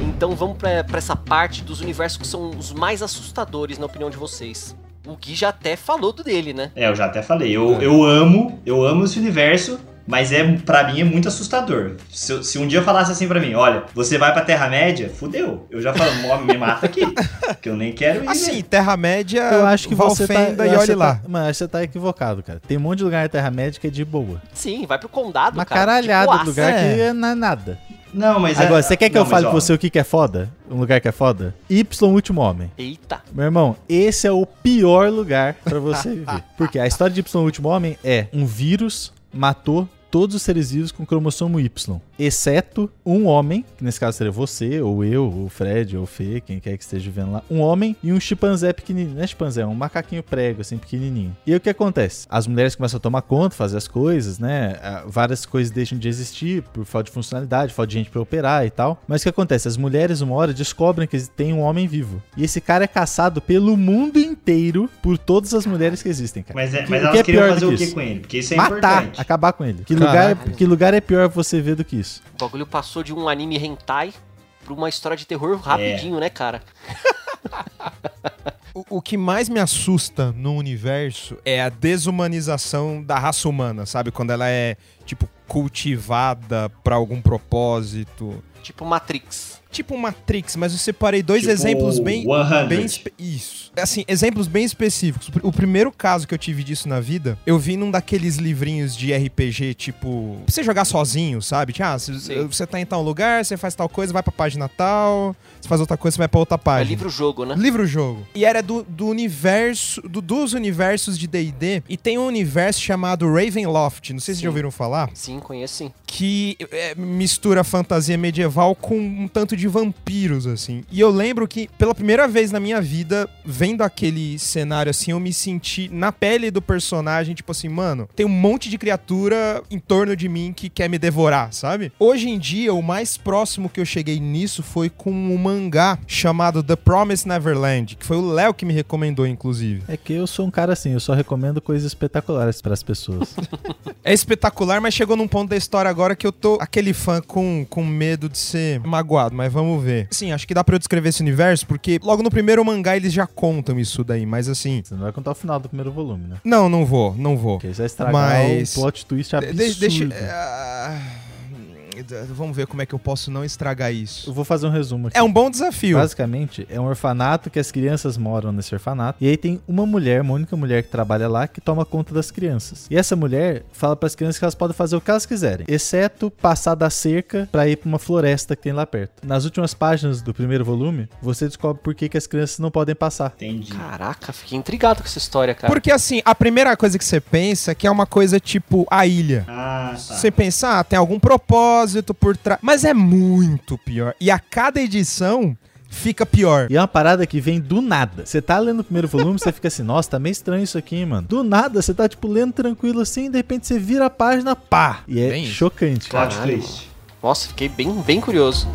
Então vamos pra essa parte dos universos que são os mais assustadores, na opinião de vocês. O Gui já até falou do dele, né? É, eu já até falei. Eu, eu amo, eu amo esse universo, mas é para mim é muito assustador. Se, se um dia eu falasse assim pra mim, olha, você vai pra Terra-média, fudeu. Eu já falo, "Mó, me mata aqui. que eu nem quero ir. Assim, né? Terra-média, Eu acho que você tá, e acho olhe que você lá. Tá, mas você tá equivocado, cara. Tem um monte de lugar na Terra-média que é de boa. Sim, vai pro condado, Uma cara. caralhada Tipo, de lugar é. que não é nada. Não, mas é- Agora, você quer que não, eu fale mas, pra ó, você o que que é foda? Um lugar que é foda? Y Último Homem. Eita. Meu irmão, esse é o pior lugar pra você viver. <laughs> Porque a história de Y Último Homem é um vírus matou todos os seres vivos com cromossomo Y, exceto um homem, que nesse caso seria você, ou eu, ou o Fred, ou o Fê, quem quer que esteja vendo lá, um homem e um chimpanzé pequenininho, não é chimpanzé, é um macaquinho prego, assim, pequenininho. E aí o que acontece? As mulheres começam a tomar conta, fazer as coisas, né? Ah, Várias coisas deixam de existir por falta de funcionalidade, falta de gente pra operar e tal. Mas o que acontece? As mulheres, uma hora, descobrem que tem um homem vivo. E esse cara é caçado pelo mundo inteiro por todas as mulheres que existem, cara. Mas, é, Que- mas o que elas é queriam pior fazer o que com ele? Porque isso é Matar, importante. acabar com ele. Que Caraca. lugar, que lugar é pior você ver do que isso? O bagulho passou de um anime hentai pra uma história de terror rapidinho, né, cara? <laughs> O, o que mais me assusta no universo é a desumanização da raça humana, sabe? Quando ela é, tipo, cultivada pra algum propósito. Tipo Matrix. Tipo Matrix, mas eu separei dois Tipo exemplos bem, 100. bem isso. Assim, exemplos bem específicos. O primeiro caso que eu tive disso na vida, eu vi num daqueles livrinhos de RPG, tipo, pra você jogar sozinho, sabe? Tipo, ah, você- Sim. você tá em tal lugar, você faz tal coisa, vai pra página tal, você faz outra coisa, você vai pra outra É página. livro-jogo, né? Livro-jogo. E era do, do universo, do- dos universos de D&D, e tem um universo chamado Ravenloft, não sei se Sim. já ouviram falar, Sim, conheço sim. que é, mistura fantasia medieval com um tanto de vampiros, assim. E eu lembro que, pela primeira vez na minha vida, vendo aquele cenário assim, eu me senti na pele do personagem, tipo assim, mano, tem um monte de criatura em torno de mim que quer me devorar, sabe? Hoje em dia, o mais próximo que eu cheguei nisso foi com um mangá chamado The Promised Neverland, que foi o Léo que me recomendou, inclusive. É que eu sou um cara assim, eu só recomendo coisas espetaculares pras pessoas. <laughs> É espetacular, mas chegou num ponto da história agora que eu tô aquele fã com, com medo de ser magoado, mas vamos ver. Sim, acho que dá pra eu descrever esse universo, porque logo no primeiro mangá eles já contam isso daí, mas assim. Você não vai contar o final do primeiro volume, né? Não, não vou, não vou. Porque isso vai estragar Mas- o plot twist absurdo. de- deixa. ah, Vamos ver como é que eu posso não estragar isso. Eu vou fazer um resumo aqui. É um bom desafio. Basicamente, é um orfanato que as crianças moram nesse orfanato. E aí tem uma mulher, uma única mulher que trabalha lá, que toma conta das crianças. E essa mulher fala para as crianças que elas podem fazer o que elas quiserem, exceto passar da cerca para ir para uma floresta que tem lá perto. Nas últimas páginas do primeiro volume, você descobre por que, que as crianças não podem passar. Entendi. Caraca, fiquei intrigado com essa história, cara. Porque assim, a primeira coisa que você pensa é que é uma coisa tipo a ilha. Ah, tá. Você pensa, ah, tem algum propósito por trás. Mas é muito pior. E a cada edição fica pior. E é uma parada que vem do nada. Você tá lendo o primeiro volume, você fica assim, nossa, tá meio estranho isso aqui, hein, mano. Do nada, você tá, tipo, lendo tranquilo assim, de repente você vira a página, pá! E é Bem chocante. Plot twist. Nossa, fiquei bem, bem curioso.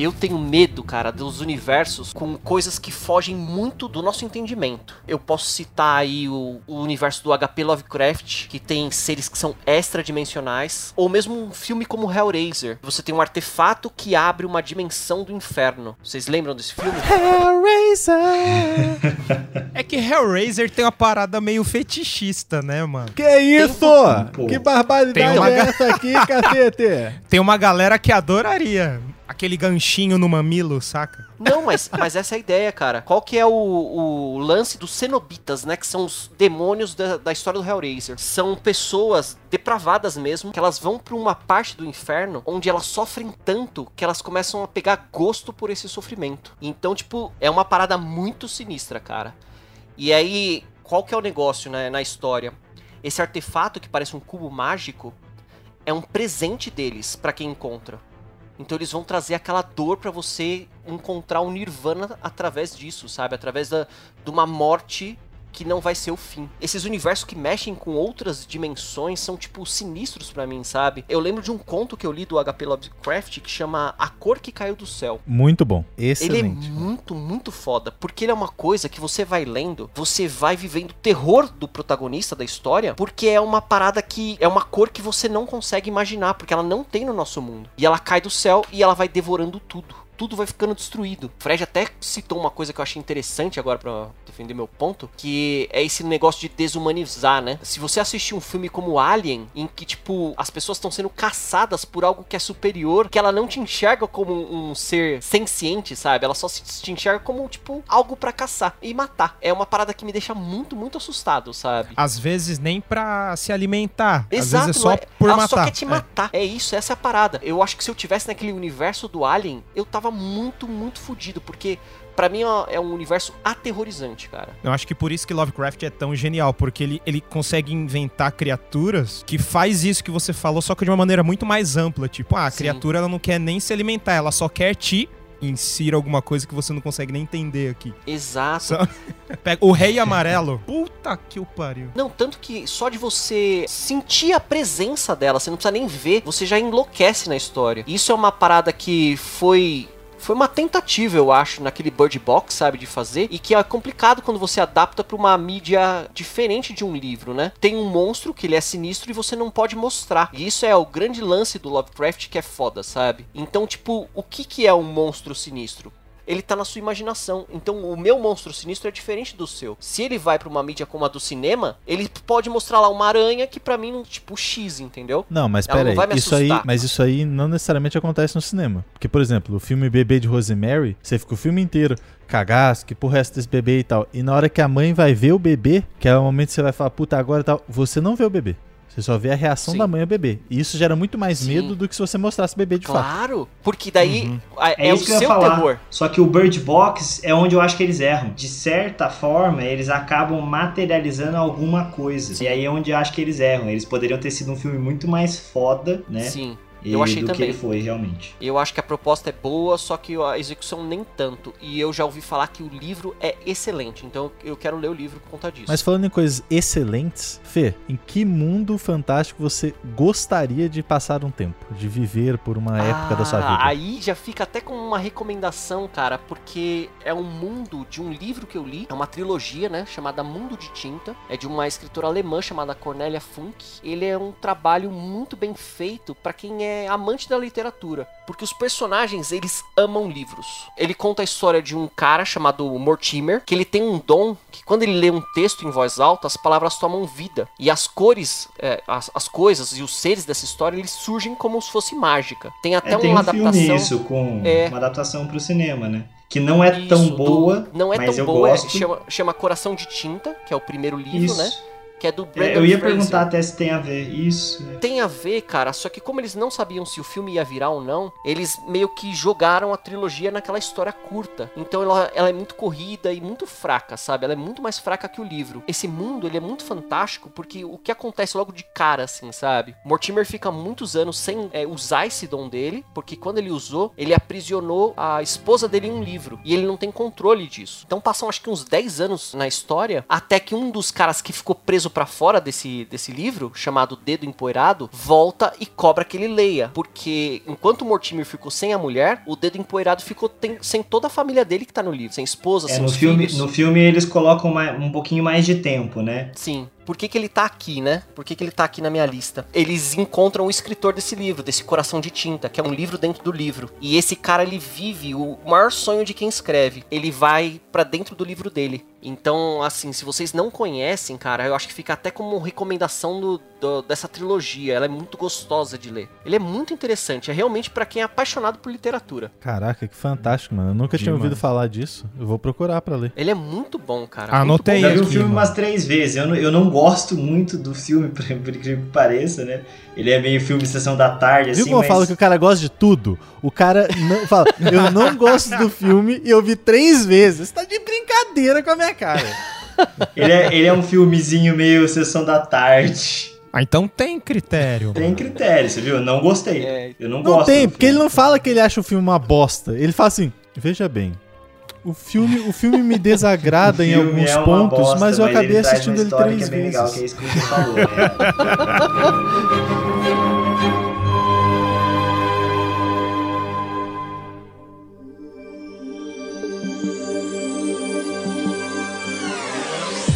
Eu tenho medo, cara, dos universos com coisas que fogem muito do nosso entendimento. Eu posso citar aí o, o universo do HP Lovecraft, que tem seres que são extradimensionais, ou mesmo um filme como Hellraiser. Você tem um artefato que abre uma dimensão do inferno. Vocês lembram desse filme? <laughs> É que Hellraiser tem uma parada meio fetichista, né, mano? Que isso? Pô. Que barbaridade Tem uma é essa aqui, cacete? <laughs> Tem uma galera que adoraria aquele ganchinho no mamilo, saca? Não, mas, mas essa é a ideia, cara. Qual que é o, o lance dos cenobitas, né? Que são os demônios da, da história do Hellraiser. São pessoas depravadas mesmo, que elas vão pra uma parte do inferno onde elas sofrem tanto que elas começam a pegar gosto por esse sofrimento. Então, tipo, é uma parada muito sinistra, cara. E aí, qual que é o negócio né, na história? Esse artefato que parece um cubo mágico é um presente deles pra quem encontra. Então eles vão trazer aquela dor pra você encontrar um nirvana através disso, sabe? Através da, de uma morte que não vai ser o fim. Esses universos que mexem com outras dimensões são tipo sinistros pra mim, sabe? Eu lembro de um conto que eu li do HP Lovecraft que chama A Cor que Caiu do Céu. Muito bom. Ele é Excelente. muito, muito foda, porque ele é uma coisa que você vai lendo, você vai vivendo o terror do protagonista da história, porque é uma parada que é uma cor que você não consegue imaginar, porque ela não tem no nosso mundo. E ela cai do céu e ela vai devorando tudo. Tudo vai ficando destruído. Fred até citou uma coisa que eu achei interessante agora pra defender meu ponto, que é esse negócio de desumanizar, né? Se você assistir um filme como Alien, em que, tipo, as pessoas estão sendo caçadas por algo que é superior, que ela não te enxerga como um ser senciente, sabe? Ela só se te enxerga como, tipo, algo pra caçar e matar. É uma parada que me deixa muito, muito assustado, sabe? Às vezes nem pra se alimentar. Exato, Às vezes é só é- por ela matar. só quer te É. matar. É. isso, essa é a parada. Eu acho que se eu tivesse naquele universo do Alien, eu tava muito, muito fudido, porque pra mim é um universo aterrorizante, cara. Eu acho que por isso que Lovecraft é tão genial, porque ele, ele consegue inventar criaturas que faz isso que você falou, só que de uma maneira muito mais ampla. Tipo, ah, a Sim. criatura ela não quer nem se alimentar, ela só quer te insira alguma coisa que você não consegue nem entender aqui. Exato. Só- <laughs> Pega o rei amarelo. Puta que o pariu. Não, tanto que só de você sentir a presença dela, você não precisa nem ver, você já enlouquece na história. Isso é uma parada que foi. Foi uma tentativa, eu acho, naquele Bird Box, sabe, de fazer, e que é complicado quando você adapta pra uma mídia diferente de um livro, né? Tem um monstro que ele é sinistro e você não pode mostrar. E isso é o grande lance do Lovecraft que é foda, sabe? Então, tipo, o que que é um monstro sinistro? Ele tá na sua imaginação. Então o meu monstro sinistro é diferente do seu. Se ele vai pra uma mídia como a do cinema, ele pode mostrar lá uma aranha que pra mim, tipo, X, entendeu? Não, mas Ela não pera vai aí, me isso aí, assustar. mas isso aí não necessariamente acontece no cinema. Porque, por exemplo, o filme Bebê de Rosemary, você fica o filme inteiro cagaço, que porra é essa desse bebê e tal. E na hora que a mãe vai ver o bebê, que é o momento que você vai falar, puta, agora e tal, você não vê o bebê. Você só vê a reação Sim. da mãe ao bebê. E isso gera muito mais Sim. medo do que se você mostrasse o bebê de fato. Claro, porque daí a- é, É, o isso que eu ia seu falar. terror. Só que o Bird Box é onde eu acho que eles erram. De certa forma, eles acabam materializando alguma coisa. E aí é onde eu acho que eles erram. Eles poderiam ter sido um filme muito mais foda, né? Sim. E eu achei do que também. ele foi, realmente. Eu acho que a proposta é boa, só que a execução nem tanto. E eu já ouvi falar que o livro é excelente, então eu quero ler o livro por conta disso. Mas falando em coisas excelentes, Fê, em que mundo fantástico você gostaria de passar um tempo? De viver por uma época da sua Ah, vida? Aí já fica até com uma recomendação, cara, porque é um mundo de um livro que eu li, é uma trilogia, né, chamada Mundo de Tinta, é de uma escritora alemã chamada Cornélia Funk. Ele é um trabalho muito bem feito pra quem é é amante da literatura, porque os personagens, eles amam livros. Ele conta a história de um cara chamado Mortimer, que ele tem um dom que quando ele lê um texto em voz alta, as palavras tomam vida. E as cores, é, as, as coisas e os seres dessa história, eles surgem como se fosse mágica. Tem até É, tem uma um filme adaptação... isso, com É. uma adaptação pro cinema, né? Que não é Isso, tão do- boa, não é mas tão eu boa, é- gosto. chama, chama Coração de Tinta, que é o primeiro livro, Isso. né? Que é do É, Brandon eu ia Fraser. perguntar até se tem a ver. Isso. é. Tem a ver, cara, só que como eles não sabiam se o filme ia virar ou não, eles meio que jogaram a trilogia naquela história curta. Então ela, ela é muito corrida e muito fraca, sabe? Ela é muito mais fraca que o livro. Esse mundo, ele é muito fantástico porque o que acontece logo de cara, assim, sabe? Mortimer fica muitos anos sem é, usar esse dom dele, porque quando ele usou, ele aprisionou a esposa dele em um livro. E ele não tem controle disso. Então passam acho que uns 10 anos na história, até que um dos caras que ficou preso pra fora desse, desse livro, chamado Dedo Empoeirado, volta e cobra que ele leia. Porque enquanto o Mortimer ficou sem a mulher, o Dedo Empoeirado ficou tem- sem toda a família dele que tá no livro. Sem esposa, É, sem no, filme, filhos. no filme eles colocam mais- um pouquinho mais de tempo, né? Sim. Por que, que ele tá aqui, né? Por que, que ele tá aqui na minha lista? Eles encontram o escritor desse livro, desse Coração de Tinta, que é um livro dentro do livro. E esse cara, ele vive o maior sonho de quem escreve. Ele vai pra dentro do livro dele. Então, assim, se vocês não conhecem, cara, eu acho que fica até como recomendação do, do- dessa trilogia. Ela é muito gostosa de ler. Ele é muito interessante. É realmente pra quem é apaixonado por literatura. Caraca, que fantástico, mano. Eu nunca tinha ouvido falar disso. Eu vou procurar pra ler. Ele é muito bom, cara. Anotei bom vi o filme umas três vezes. Eu não, eu não gosto muito do filme, <laughs> por incrível que pareça, né? Ele é meio filme Sessão da Tarde, Viu assim, como eu mas... falo que o cara gosta de tudo? O cara não fala, eu não <laughs> gosto do filme e eu vi três vezes. Você tá de brincadeira com a minha cara. ele, é, ele é um filmezinho meio Sessão da Tarde. Ah, então tem critério. Tem critério, você viu? Eu não gostei. É. Eu não, Não gosto. tem, do porque ele não fala que ele acha o filme uma bosta. Ele fala assim, veja bem, o filme, o filme me desagrada <laughs> O em filme alguns é pontos, bosta, mas eu acabei ele assistindo ele três que é bem legal, que é vezes. isso que você falou. né? <laughs>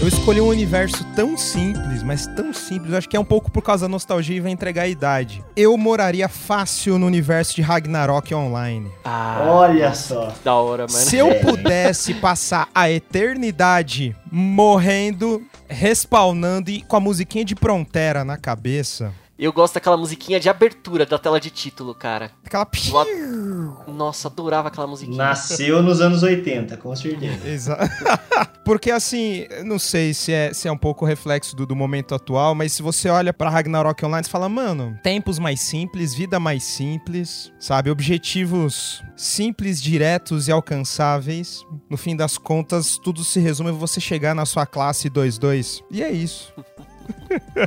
Eu escolhi um universo tão simples, mas tão simples, acho que é um pouco por causa da nostalgia e vai entregar a idade. Eu moraria fácil no universo de Ragnarok Online. Ah, Olha só. da hora, mano. Se eu É. pudesse passar a eternidade morrendo, respawnando e com a musiquinha de Prontera na cabeça, Eu gosto daquela musiquinha de abertura da tela de título, cara. aquela... Ad- Nossa, adorava aquela musiquinha. Nasceu nos anos 80, com certeza. <laughs> Exato. <laughs> Porque assim, não sei se é, se é um pouco reflexo do, do momento atual, mas se você olha pra Ragnarok Online, você fala, mano, tempos mais simples, vida mais simples, sabe? Objetivos simples, diretos e alcançáveis. No fim das contas, tudo se resume a você chegar na sua classe 2-2. E é isso. <laughs>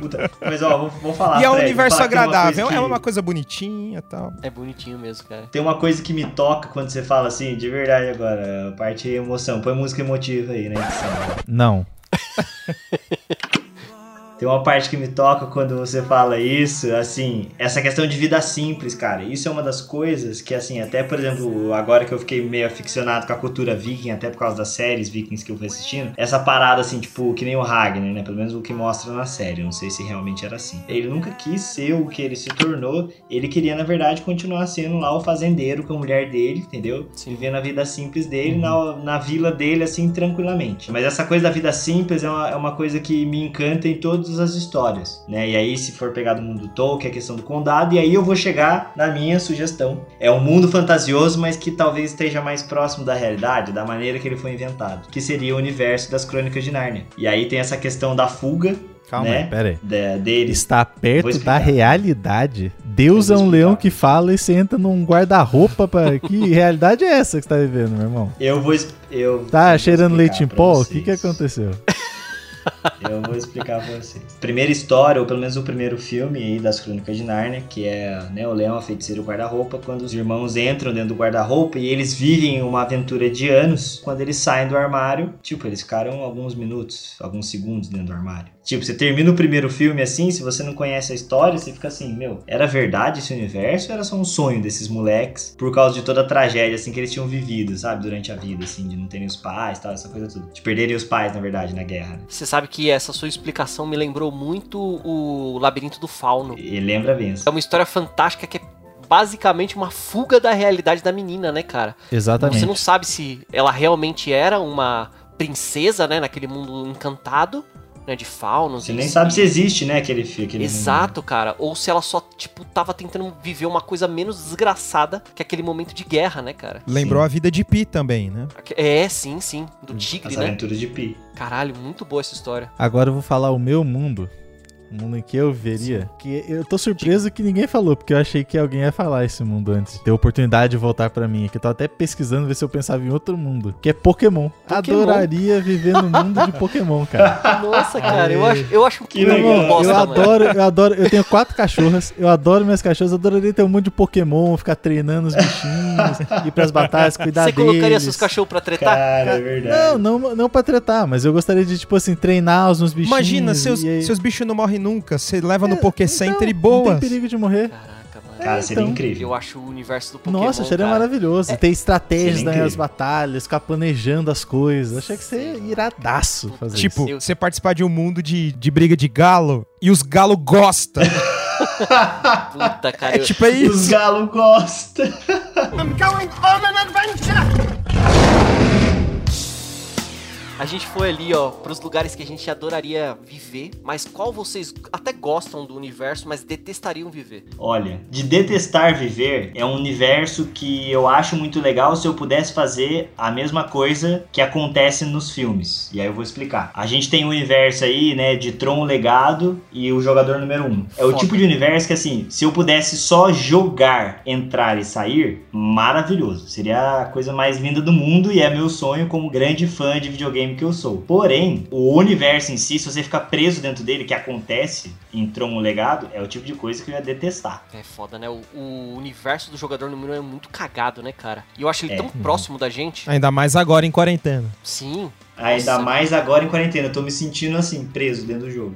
Puta, Mas ó, vou, vou falar. e é um universo agradável, é uma coisa bonitinha e tal. É bonitinho mesmo, cara. Tem uma coisa que me toca quando você fala assim, de verdade agora, a parte emoção. Põe música emotiva aí, né? edição. Não. <laughs> Tem uma parte que me toca quando você fala isso, assim, essa questão de vida simples, cara. Isso é uma das coisas que, assim, até, por exemplo, agora que eu fiquei meio aficionado com a cultura viking, até por causa das séries vikings que eu fui assistindo, essa parada, assim, tipo, que nem o Ragnar, né? Pelo menos o que mostra na série. Não sei se realmente era assim. Ele nunca quis ser o que ele se tornou. Ele queria, na verdade, continuar sendo lá o fazendeiro com a mulher dele, entendeu? Sim. Vivendo a vida simples dele na, na vila dele, assim, tranquilamente. Mas essa coisa da vida simples é uma, é uma coisa que me encanta em todas as histórias, né? E aí, se for pegar do mundo do Tolkien, a questão do condado, e aí eu vou chegar na minha sugestão. É um mundo fantasioso, mas que talvez esteja mais próximo da realidade, da maneira que ele foi inventado, que seria o universo das Crônicas de Nárnia. E aí tem essa questão da fuga, Calma Né? aí, pera aí. da, deles. Está perto da realidade. Deus é um leão que fala e você entra num guarda-roupa pra... <laughs> Que realidade é essa que você tá vivendo, meu irmão? Eu vou. Eu Tá cheirando leite em pó? O que que aconteceu? <laughs> Eu vou explicar pra vocês. Primeira história, ou pelo menos o primeiro filme aí das Crônicas de Nárnia, que é né, o Leão, a Feiticeira e o Guarda-Roupa, quando os irmãos entram dentro do guarda-roupa e eles vivem uma aventura de anos, quando eles saem do armário, tipo, eles ficaram alguns minutos, alguns segundos dentro do armário. Tipo, você termina o primeiro filme assim, se você não conhece a história, você fica assim, meu, era verdade esse universo ou era só um sonho desses moleques por causa de toda a tragédia, assim, que eles tinham vivido, sabe, durante a vida, assim, de não terem os pais tal, essa coisa tudo. De perderem os pais, na verdade, na guerra, né? Você sabe que essa sua explicação me lembrou muito o Labirinto do Fauno. E lembra bem. É uma história fantástica que é basicamente uma fuga da realidade da menina, né, cara? Exatamente. Você não sabe se ela realmente era uma princesa, né, naquele mundo encantado, né, de faunos. Você e- nem sabe se existe, né, aquele filme. Exato, cara. Ou se ela só, tipo, tava tentando viver uma coisa menos desgraçada que aquele momento de guerra, né, cara? Lembrou Sim. a vida de Pi também, né? É, sim, sim. Do tigre, As né? aventuras de Pi. Caralho, muito boa essa história. Agora eu vou falar o meu mundo. O mundo em que eu veria. Que eu tô surpreso que ninguém falou, porque eu achei que alguém ia falar esse mundo antes. Ter oportunidade de voltar pra mim. Que eu tô até pesquisando ver se eu pensava em outro mundo. Que é Pokémon. Pokémon? Adoraria viver no mundo de Pokémon, cara. <laughs> Nossa, cara, eu acho, eu acho Que muito legal. Bosta, eu mano. adoro, eu adoro. Eu tenho quatro cachorras. Eu adoro minhas cachorras. Eu adoraria ter um mundo de Pokémon, ficar treinando os bichinhos, ir pras batalhas, <laughs> cuidar Você deles. colocaria seus cachorros pra tretar? Cara, é verdade. Não, não, não pra tretar, mas eu gostaria de, tipo assim, treinar os meus bichinhos. Imagina, seus, aí- seus bichos não morrem nunca. Você leva no É, Poké então, Center e Não boas. tem perigo de morrer. Caraca, mano. Cara, seria então. incrível. Eu acho o universo do Pokémon, Nossa, seria cara, maravilhoso. Ter estratégias incrível. batalhas, ficar planejando as coisas. Achei que seria iradaço fazer Tipo, isso. Eu- você participar de um mundo de, de briga de galo e os galo gostam. <laughs> Puta, cara. é eu- tipo, é Os isso. galos gostam. A gente foi ali, ó, pros lugares que a gente adoraria viver, mas qual vocês até gostam do universo, mas detestariam viver? Olha, de detestar viver é um universo que eu acho muito legal se eu pudesse fazer a mesma coisa que acontece nos filmes. E aí eu vou explicar. A gente tem um universo aí, né, de Tron Legado e o jogador número 1. Um. É o Foda. tipo de universo que, assim, se eu pudesse só jogar, entrar e sair, maravilhoso. Seria a coisa mais linda do mundo e é meu sonho como grande fã de videogame que eu sou. Porém, o universo em si, se você ficar preso dentro dele, que acontece em Tron o Legado, é o tipo de coisa que eu ia detestar. É foda, né? O, o universo do jogador número 1 é muito cagado, né, cara? E eu acho ele É. tão próximo da gente. Ainda mais agora em quarentena. Sim. Ainda Nossa. mais agora em quarentena, eu tô me sentindo assim, preso dentro do jogo.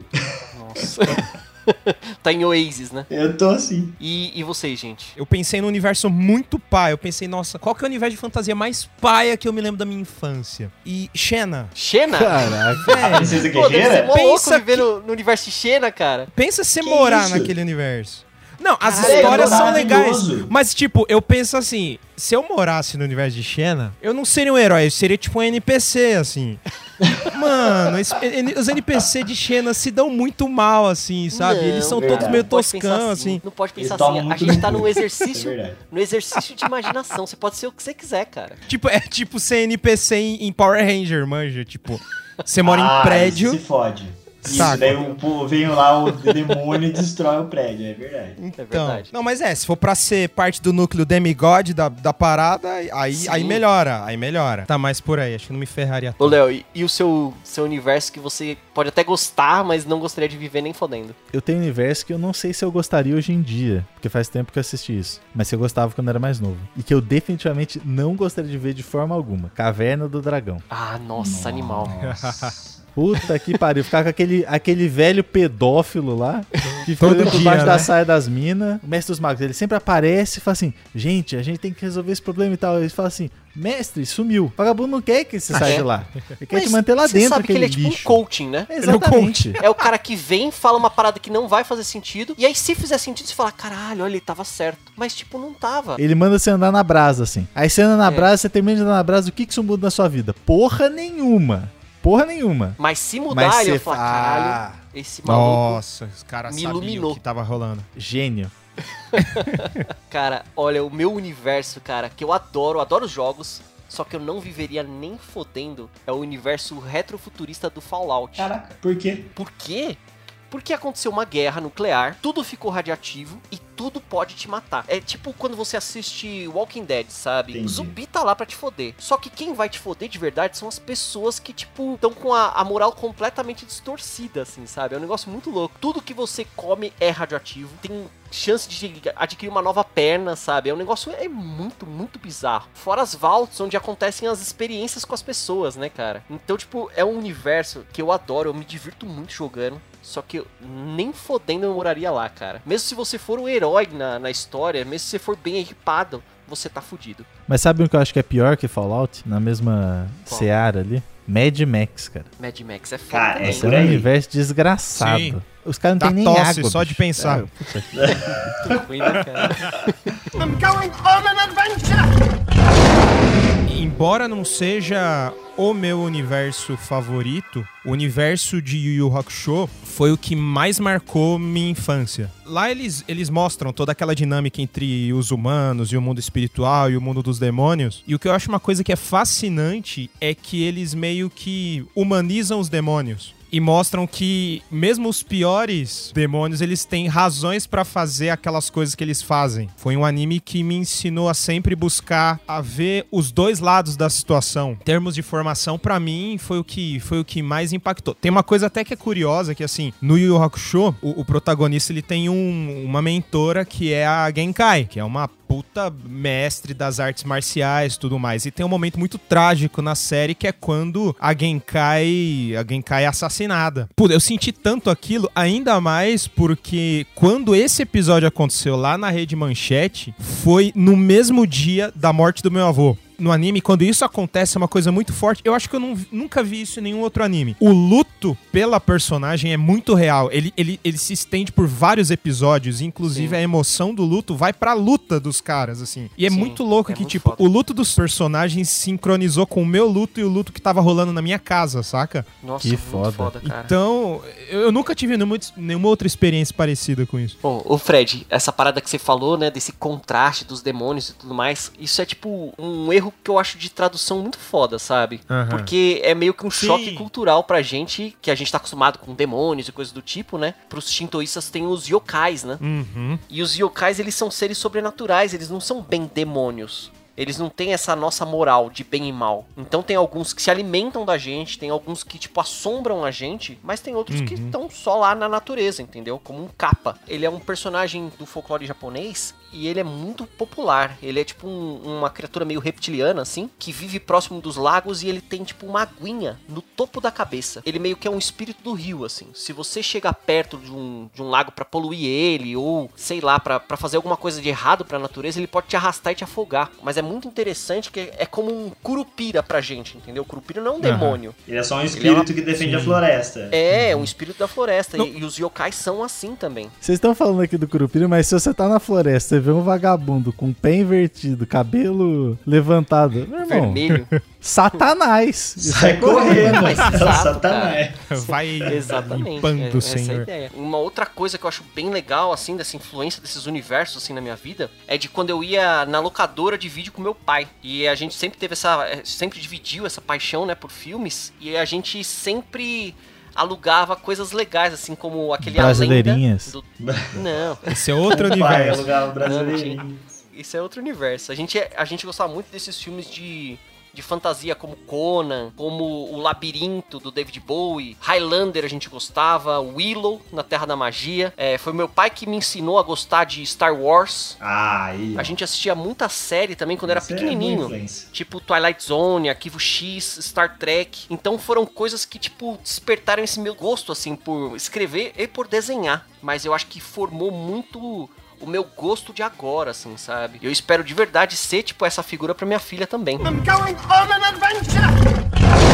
Nossa. <laughs> <laughs> tá em Oasis, né? Eu tô assim. E, e vocês, gente? Eu pensei num universo muito pai. Eu pensei, nossa, qual que é o universo de fantasia mais paia que eu me lembro da minha infância? E Xena. Xena? Caraca. Princesa Pô, deve ser mó louco Pensa viver no, no universo de Xena, cara. pensa você Que morar isso? naquele universo. Não, as Caralho, histórias é são legais. Mas, tipo, eu penso assim: se eu morasse no universo de Xena, eu não seria um herói, eu seria tipo um NPC, assim. <laughs> Mano, esse- os NPC de Xena se dão muito mal, assim, sabe? Não, Eles são verdade. todos meio toscão, assim. Não pode pensar Eles assim. A gente no tá num É exercício. verdade. no exercício de imaginação. Você pode ser o que você quiser, cara. Tipo, é tipo ser NPC em, em Power Ranger, manja. Tipo, você mora Ah, em prédio. se fode. Isso, Saco. daí o, vem lá o demônio e <laughs> destrói o prédio, é verdade. Então, verdade. não, mas é, se for pra ser parte do núcleo demigod da, da parada, aí, Sim. aí melhora, aí melhora. Tá mais por aí, acho que não me ferraria Ô. Léo, e, e o seu, seu universo que você pode até gostar, mas não gostaria de viver nem fodendo? Eu tenho um universo que eu não sei se eu gostaria hoje em dia, porque faz tempo que eu assisti isso. Mas que eu gostava quando era mais novo. E que eu definitivamente não gostaria de ver de forma alguma. Caverna do Dragão. Ah, nossa, animal. Nossa. Puta que pariu. Ficar com aquele, aquele velho pedófilo lá, que fica Todo olhando por dia, baixo né? da saia das minas. O mestre dos magos, ele sempre aparece e fala assim: gente, a gente tem que resolver esse problema e tal. Ele fala assim: mestre, sumiu. O vagabundo não quer que você saia é? de lá. Ele quer Mas te manter lá você dentro, sabe que ele é tipo lixo. um coaching, né? Exatamente. É o cara que vem, fala uma parada que não vai fazer sentido, e aí se fizer sentido, você fala, caralho, olha, ele tava certo. Mas, tipo, não tava. Ele manda você andar na brasa, assim. Aí você anda na É. brasa, você termina de andar na brasa, o que que isso muda na sua vida? Porra nenhuma. Porra nenhuma. Mas se mudar, Mas ele você falar, fa- caralho, esse maluco... Nossa, os caras me sabiam iluminou. o que tava rolando. Gênio. <laughs> Cara, olha, o meu universo, cara, que eu adoro, eu adoro jogos, só que eu não viveria nem fodendo, é o universo retrofuturista do Fallout. Caraca, por quê? Por quê? Porque aconteceu uma guerra nuclear, tudo ficou radiativo e tudo pode te matar. É tipo quando você assiste Walking Dead, sabe? Entendi. O zumbi tá lá pra te foder. Só que quem vai te foder de verdade são as pessoas que, tipo, estão com a, a moral completamente distorcida, assim, sabe? É um negócio muito louco. Tudo que você come é radioativo. Tem chance de adquirir uma nova perna, sabe? É um negócio é muito, muito bizarro. Fora as vaults, onde acontecem as experiências com as pessoas, né, cara? Então, tipo, é um universo que eu adoro, eu me divirto muito jogando. Só que eu nem fodendo eu moraria lá, cara. Mesmo se você for um herói na, na história, mesmo se você for bem equipado, você tá fudido. Mas sabe o que eu acho que é pior que Fallout? Na mesma Qual? seara ali? Mad Max, cara. Mad Max é foda Cara, é é um universo desgraçado. Sim. Os caras não Dá tem nem tosse água. só de bicho. pensar. É, puta. <laughs> Ruim, né, cara? Embora não seja o meu universo favorito, o universo de Yu Yu Hakusho foi o que mais marcou minha infância. Lá eles, eles mostram toda aquela dinâmica entre os humanos e o mundo espiritual e o mundo dos demônios. E o que eu acho uma coisa que é fascinante é que eles meio que humanizam os demônios e mostram que mesmo os piores demônios, eles têm razões para fazer aquelas coisas que eles fazem. Foi um anime que me ensinou a sempre buscar a ver os dois lados da situação. Em termos de formação, para mim, foi o que foi o que mais impactou. Tem uma coisa até que é curiosa que assim, no Yu Yu Hakusho, o, o protagonista ele tem um, uma mentora que é a Genkai, que é uma puta mestre das artes marciais tudo mais. E tem um momento muito trágico na série que é quando a Genkai, a Genkai é assassinada. Puta, eu senti tanto aquilo, ainda mais porque quando esse episódio aconteceu lá na Rede Manchete, foi no mesmo dia da morte do meu avô no anime, quando isso acontece, é uma coisa muito forte. Eu acho que eu não, nunca vi isso em nenhum outro anime. O luto pela personagem é muito real. Ele, ele, ele se estende por vários episódios, inclusive Sim. a emoção do luto vai pra luta dos caras, assim. E é Sim, muito louco é que, muito tipo, foda. o luto dos personagens sincronizou com o meu luto e o luto que tava rolando na minha casa, saca? Nossa, que foda. foda então, eu nunca tive nenhuma, nenhuma outra experiência parecida com isso. Bom, o Fred, essa parada que você falou, né, desse contraste dos demônios e tudo mais, isso é tipo um erro que eu acho de tradução muito foda, sabe? Uhum. Porque é meio que um Sim. choque cultural pra gente, que a gente tá acostumado com demônios e coisas do tipo, né? Pros shintoístas tem os yokais, né? Uhum. E os yokais, eles são seres sobrenaturais, eles não são bem demônios. Eles não têm essa nossa moral de bem e mal. Então tem alguns que se alimentam da gente, tem alguns que, tipo, assombram a gente, mas tem outros uhum. que estão só lá na natureza, entendeu? Como um capa. Ele é um personagem do folclore japonês e ele é muito popular. Ele é tipo um, uma criatura meio reptiliana, assim, que vive próximo dos lagos e ele tem tipo uma aguinha no topo da cabeça. Ele meio que é um espírito do rio, assim. Se você chegar perto de um, de um lago para poluir ele, ou sei lá, para fazer alguma coisa de errado pra natureza, ele pode te arrastar e te afogar. Mas é muito interessante que é como um curupira pra gente, entendeu? O curupira não é um uhum. demônio. Ele é só um espírito é uma... que defende Sim. a floresta. É, um espírito da floresta. E, e, os yokais são assim também. Vocês estão falando aqui do curupira, mas se você tá na floresta vê um vagabundo com pé invertido, cabelo levantado. Meu irmão, Vermelho. Satanás. <laughs> Sai correndo. Mas Satanás. <laughs> Vai Exatamente. limpando, é, Senhor. É Uma outra coisa que eu acho bem legal, assim, dessa influência desses universos, assim, na minha vida, é de quando eu ia na locadora de vídeo com meu pai. E a gente sempre teve essa... É, sempre dividiu essa paixão, né, por filmes. E a gente sempre alugava coisas legais, assim como aquele Brasileirinhas. Do... <laughs> Não. Esse é outro <laughs> universo. alugava brasileirinhas. Isso é outro universo. A gente, a gente gostava muito desses filmes de de fantasia como Conan, como O Labirinto do David Bowie, Highlander a gente gostava, Willow na Terra da Magia. É, foi meu pai que me ensinou a gostar de Star Wars. Ah, aí. A gente assistia muita série também quando era é pequenininho. É tipo Twilight Zone, Arquivo X, Star Trek. Então foram coisas que, tipo, despertaram esse meu gosto, assim, por escrever e por desenhar. Mas eu acho que formou muito o meu gosto de agora, assim, sabe? Eu espero de verdade ser, tipo, essa figura pra minha filha também. I'm going on an adventure!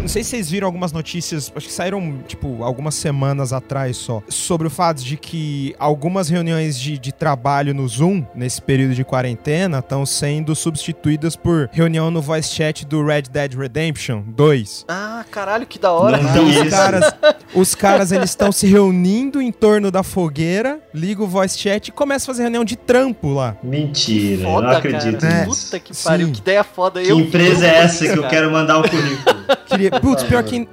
Não sei se vocês viram algumas notícias, acho que saíram, tipo, algumas semanas atrás só, sobre o fato de que algumas reuniões de, de trabalho no Zoom, nesse período de quarentena, estão sendo substituídas por reunião no voice chat do Red Dead Redemption 2. Ah, caralho, que da hora. Então, os caras, os caras, eles estão se reunindo em torno da fogueira, liga o voice chat e começa a fazer reunião de trampo lá. Mentira, foda, eu não acredito cara. nisso. Puta que pariu, Sim. que ideia foda. Que eu empresa é essa que eu quero mandar o currículo? Queria... Putz, pior que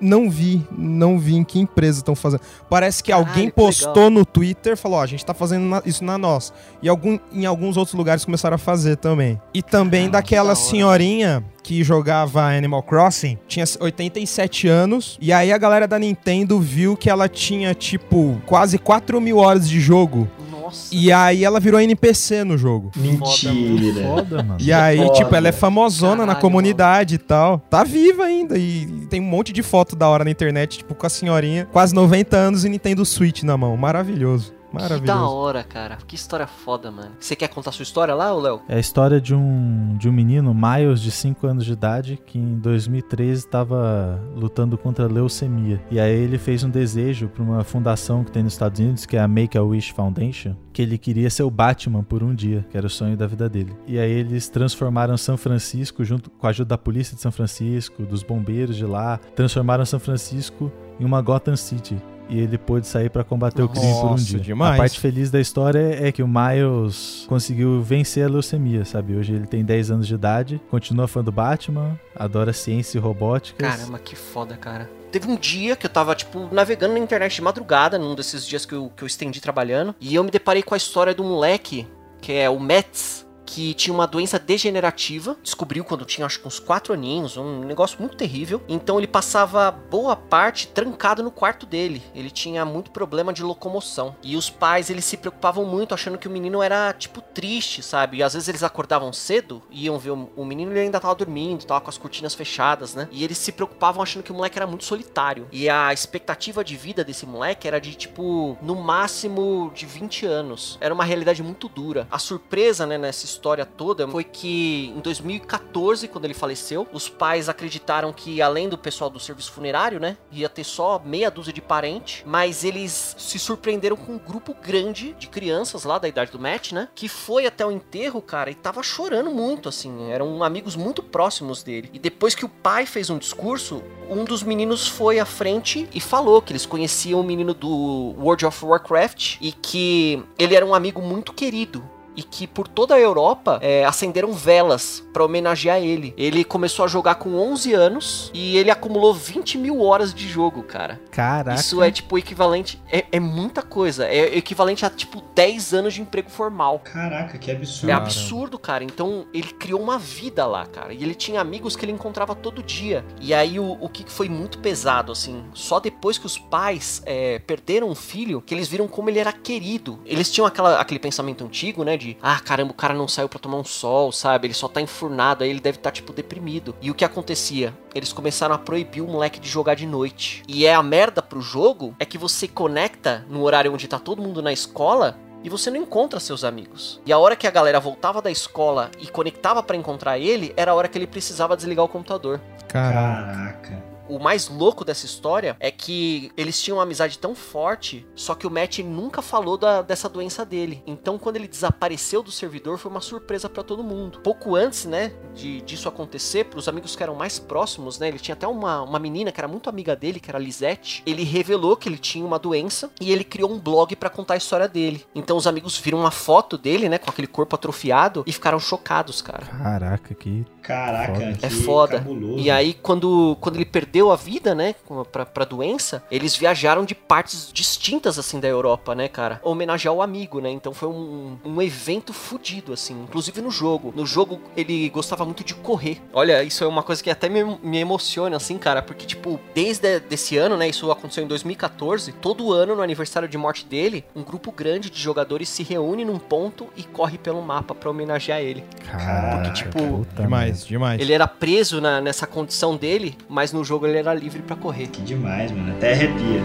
não vi, não vi em que empresa estão fazendo. Parece que Caralho, alguém postou no Twitter, falou, ó, a gente tá fazendo na, isso na nossa. E algum, em alguns outros lugares começaram a fazer também. E também ah, daquela senhorinha que jogava Animal Crossing, tinha 87 anos, e aí a galera da Nintendo viu que ela tinha, tipo, quase 4 mil horas de jogo. Nossa. E aí ela virou NPC no jogo. Mentira. Foda, mano. E aí, Foda. tipo, ela é famosona Caralho, na comunidade mano. e tal. Tá viva ainda. E tem um monte de foto da hora na internet, tipo, com a senhorinha, quase 90 anos e Nintendo Switch na mão. Maravilhoso. Maravilhoso. Que da hora, cara. Que história foda, mano. Você quer contar sua história lá, Léo? É a história de um, de um menino, Miles, de 5 anos de idade, que em 2013 estava lutando contra a leucemia. E aí ele fez um desejo para uma fundação que tem nos Estados Unidos, que é a Make-A-Wish Foundation, que ele queria ser o Batman por um dia, que era o sonho da vida dele. E aí eles transformaram São Francisco, junto com a ajuda da polícia de São Francisco, dos bombeiros de lá, transformaram São Francisco em uma Gotham City e ele pôde sair para combater o crime por um Nossa, dia. demais. A parte feliz da história é que o Miles conseguiu vencer a leucemia, sabe? Hoje ele tem 10 anos de idade, continua fã do Batman, adora ciência e robótica. Caramba, que foda, cara. Teve um dia que eu tava, tipo, navegando na internet de madrugada, num desses dias que eu, que eu estendi trabalhando, e eu me deparei com a história do moleque, que é o Mets, que tinha uma doença degenerativa, descobriu quando tinha acho que uns 4 aninhos, um negócio muito terrível. Então ele passava boa parte trancado no quarto dele. Ele tinha muito problema de locomoção. E os pais, eles se preocupavam muito, achando que o menino era tipo triste, sabe? E às vezes eles acordavam cedo, iam ver o menino, ele ainda tava dormindo, tava com as cortinas fechadas, né? E eles se preocupavam achando que o moleque era muito solitário. E a expectativa de vida desse moleque era de tipo no máximo de 20 anos. Era uma realidade muito dura. A surpresa, né, nessa história toda foi que em 2014, quando ele faleceu, os pais acreditaram que além do pessoal do serviço funerário, né, ia ter só meia dúzia de parente, mas eles se surpreenderam com um grupo grande de crianças lá da idade do Matt, né, que foi até o enterro, cara, e tava chorando muito, assim, eram amigos muito próximos dele. E depois que o pai fez um discurso, um dos meninos foi à frente e falou que eles conheciam o menino do World of Warcraft e que ele era um amigo muito querido e que por toda a Europa é, acenderam velas para homenagear ele. Ele começou a jogar com 11 anos e ele acumulou 20 mil horas de jogo, cara. Caraca. Isso é tipo equivalente. É, é muita coisa. É equivalente a tipo 10 anos de emprego formal. Caraca, que absurdo. É absurdo, cara. Então ele criou uma vida lá, cara. E ele tinha amigos que ele encontrava todo dia. E aí o, o que foi muito pesado, assim, só depois que os pais é, perderam um filho, que eles viram como ele era querido. Eles tinham aquela, aquele pensamento antigo, né? De ah, caramba, o cara não saiu para tomar um sol, sabe? Ele só tá enfurnado, aí ele deve estar, tá, tipo, deprimido. E o que acontecia? Eles começaram a proibir o moleque de jogar de noite. E é a merda pro jogo é que você conecta no horário onde tá todo mundo na escola e você não encontra seus amigos. E a hora que a galera voltava da escola e conectava para encontrar ele, era a hora que ele precisava desligar o computador. Caraca. O mais louco dessa história é que eles tinham uma amizade tão forte, só que o Matt nunca falou da, dessa doença dele. Então, quando ele desapareceu do servidor, foi uma surpresa para todo mundo. Pouco antes, né, de, disso acontecer, pros amigos que eram mais próximos, né, ele tinha até uma, uma menina que era muito amiga dele, que era Lisette. Ele revelou que ele tinha uma doença e ele criou um blog para contar a história dele. Então, os amigos viram uma foto dele, né, com aquele corpo atrofiado e ficaram chocados, cara. Caraca, que. Caraca, Foda. que É foda. cabuloso. E aí, quando, quando ele perdeu a vida, né, pra, pra doença, eles viajaram de partes distintas, assim, da Europa, né, cara? Homenagear o amigo, né? Então foi um, um evento fudido, assim. Inclusive no jogo. No jogo, ele gostava muito de correr. Olha, isso é uma coisa que até me, me emociona, assim, cara. Porque, tipo, desde desse ano, né, isso aconteceu em 2014, todo ano, no aniversário de morte dele, um grupo grande de jogadores se reúne num ponto e corre pelo mapa pra homenagear ele. Caraca, tipo, puta Demais, demais. Ele era preso na- nessa condição dele, mas no jogo ele era livre pra correr. Que demais, mano. Até arrepia.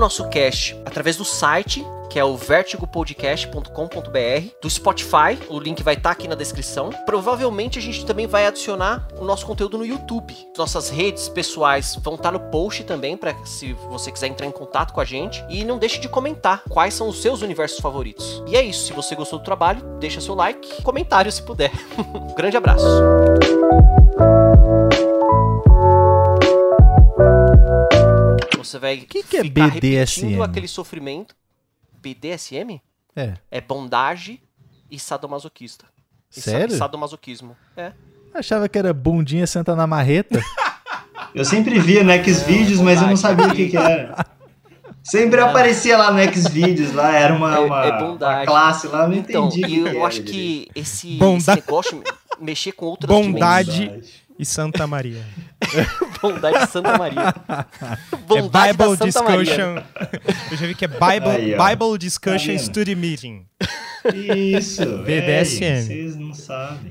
Nosso cast através do site, que é o vertigopodcast.com.br, do Spotify, o link vai estar aqui na descrição. Provavelmente a gente também vai adicionar o nosso conteúdo no YouTube. Nossas redes pessoais vão estar no post também, para se você quiser entrar em contato com a gente. E não deixe de comentar quais são os seus universos favoritos. E é isso, se você gostou do trabalho, deixa seu like, comentário se puder. <laughs> um grande abraço. Você vai Que que é ficar BDSM? repetindo aquele sofrimento. BDSM? É. É bondage e sadomasoquista. E Sério? Sadomasoquismo. É. Achava que era bundinha senta na marreta. <laughs> Eu sempre via no Xvideos, mas eu não sabia o que, que era. Sempre aparecia lá no Xvideos, <laughs> lá era uma, É- uma, é bondade. uma classe lá, eu não Então, entendi. e eu acho que esse, esse negócio mexer com outras Bondade. dimensões. E Santa Maria. <laughs> Bondade de Santa Maria. É Bondade da Bible Santa Maria. Discussion. Eu já vi que é Bible, Aí. Bible Discussion Tá? Study Meeting. Isso. BDSM. é, Vocês não sabem.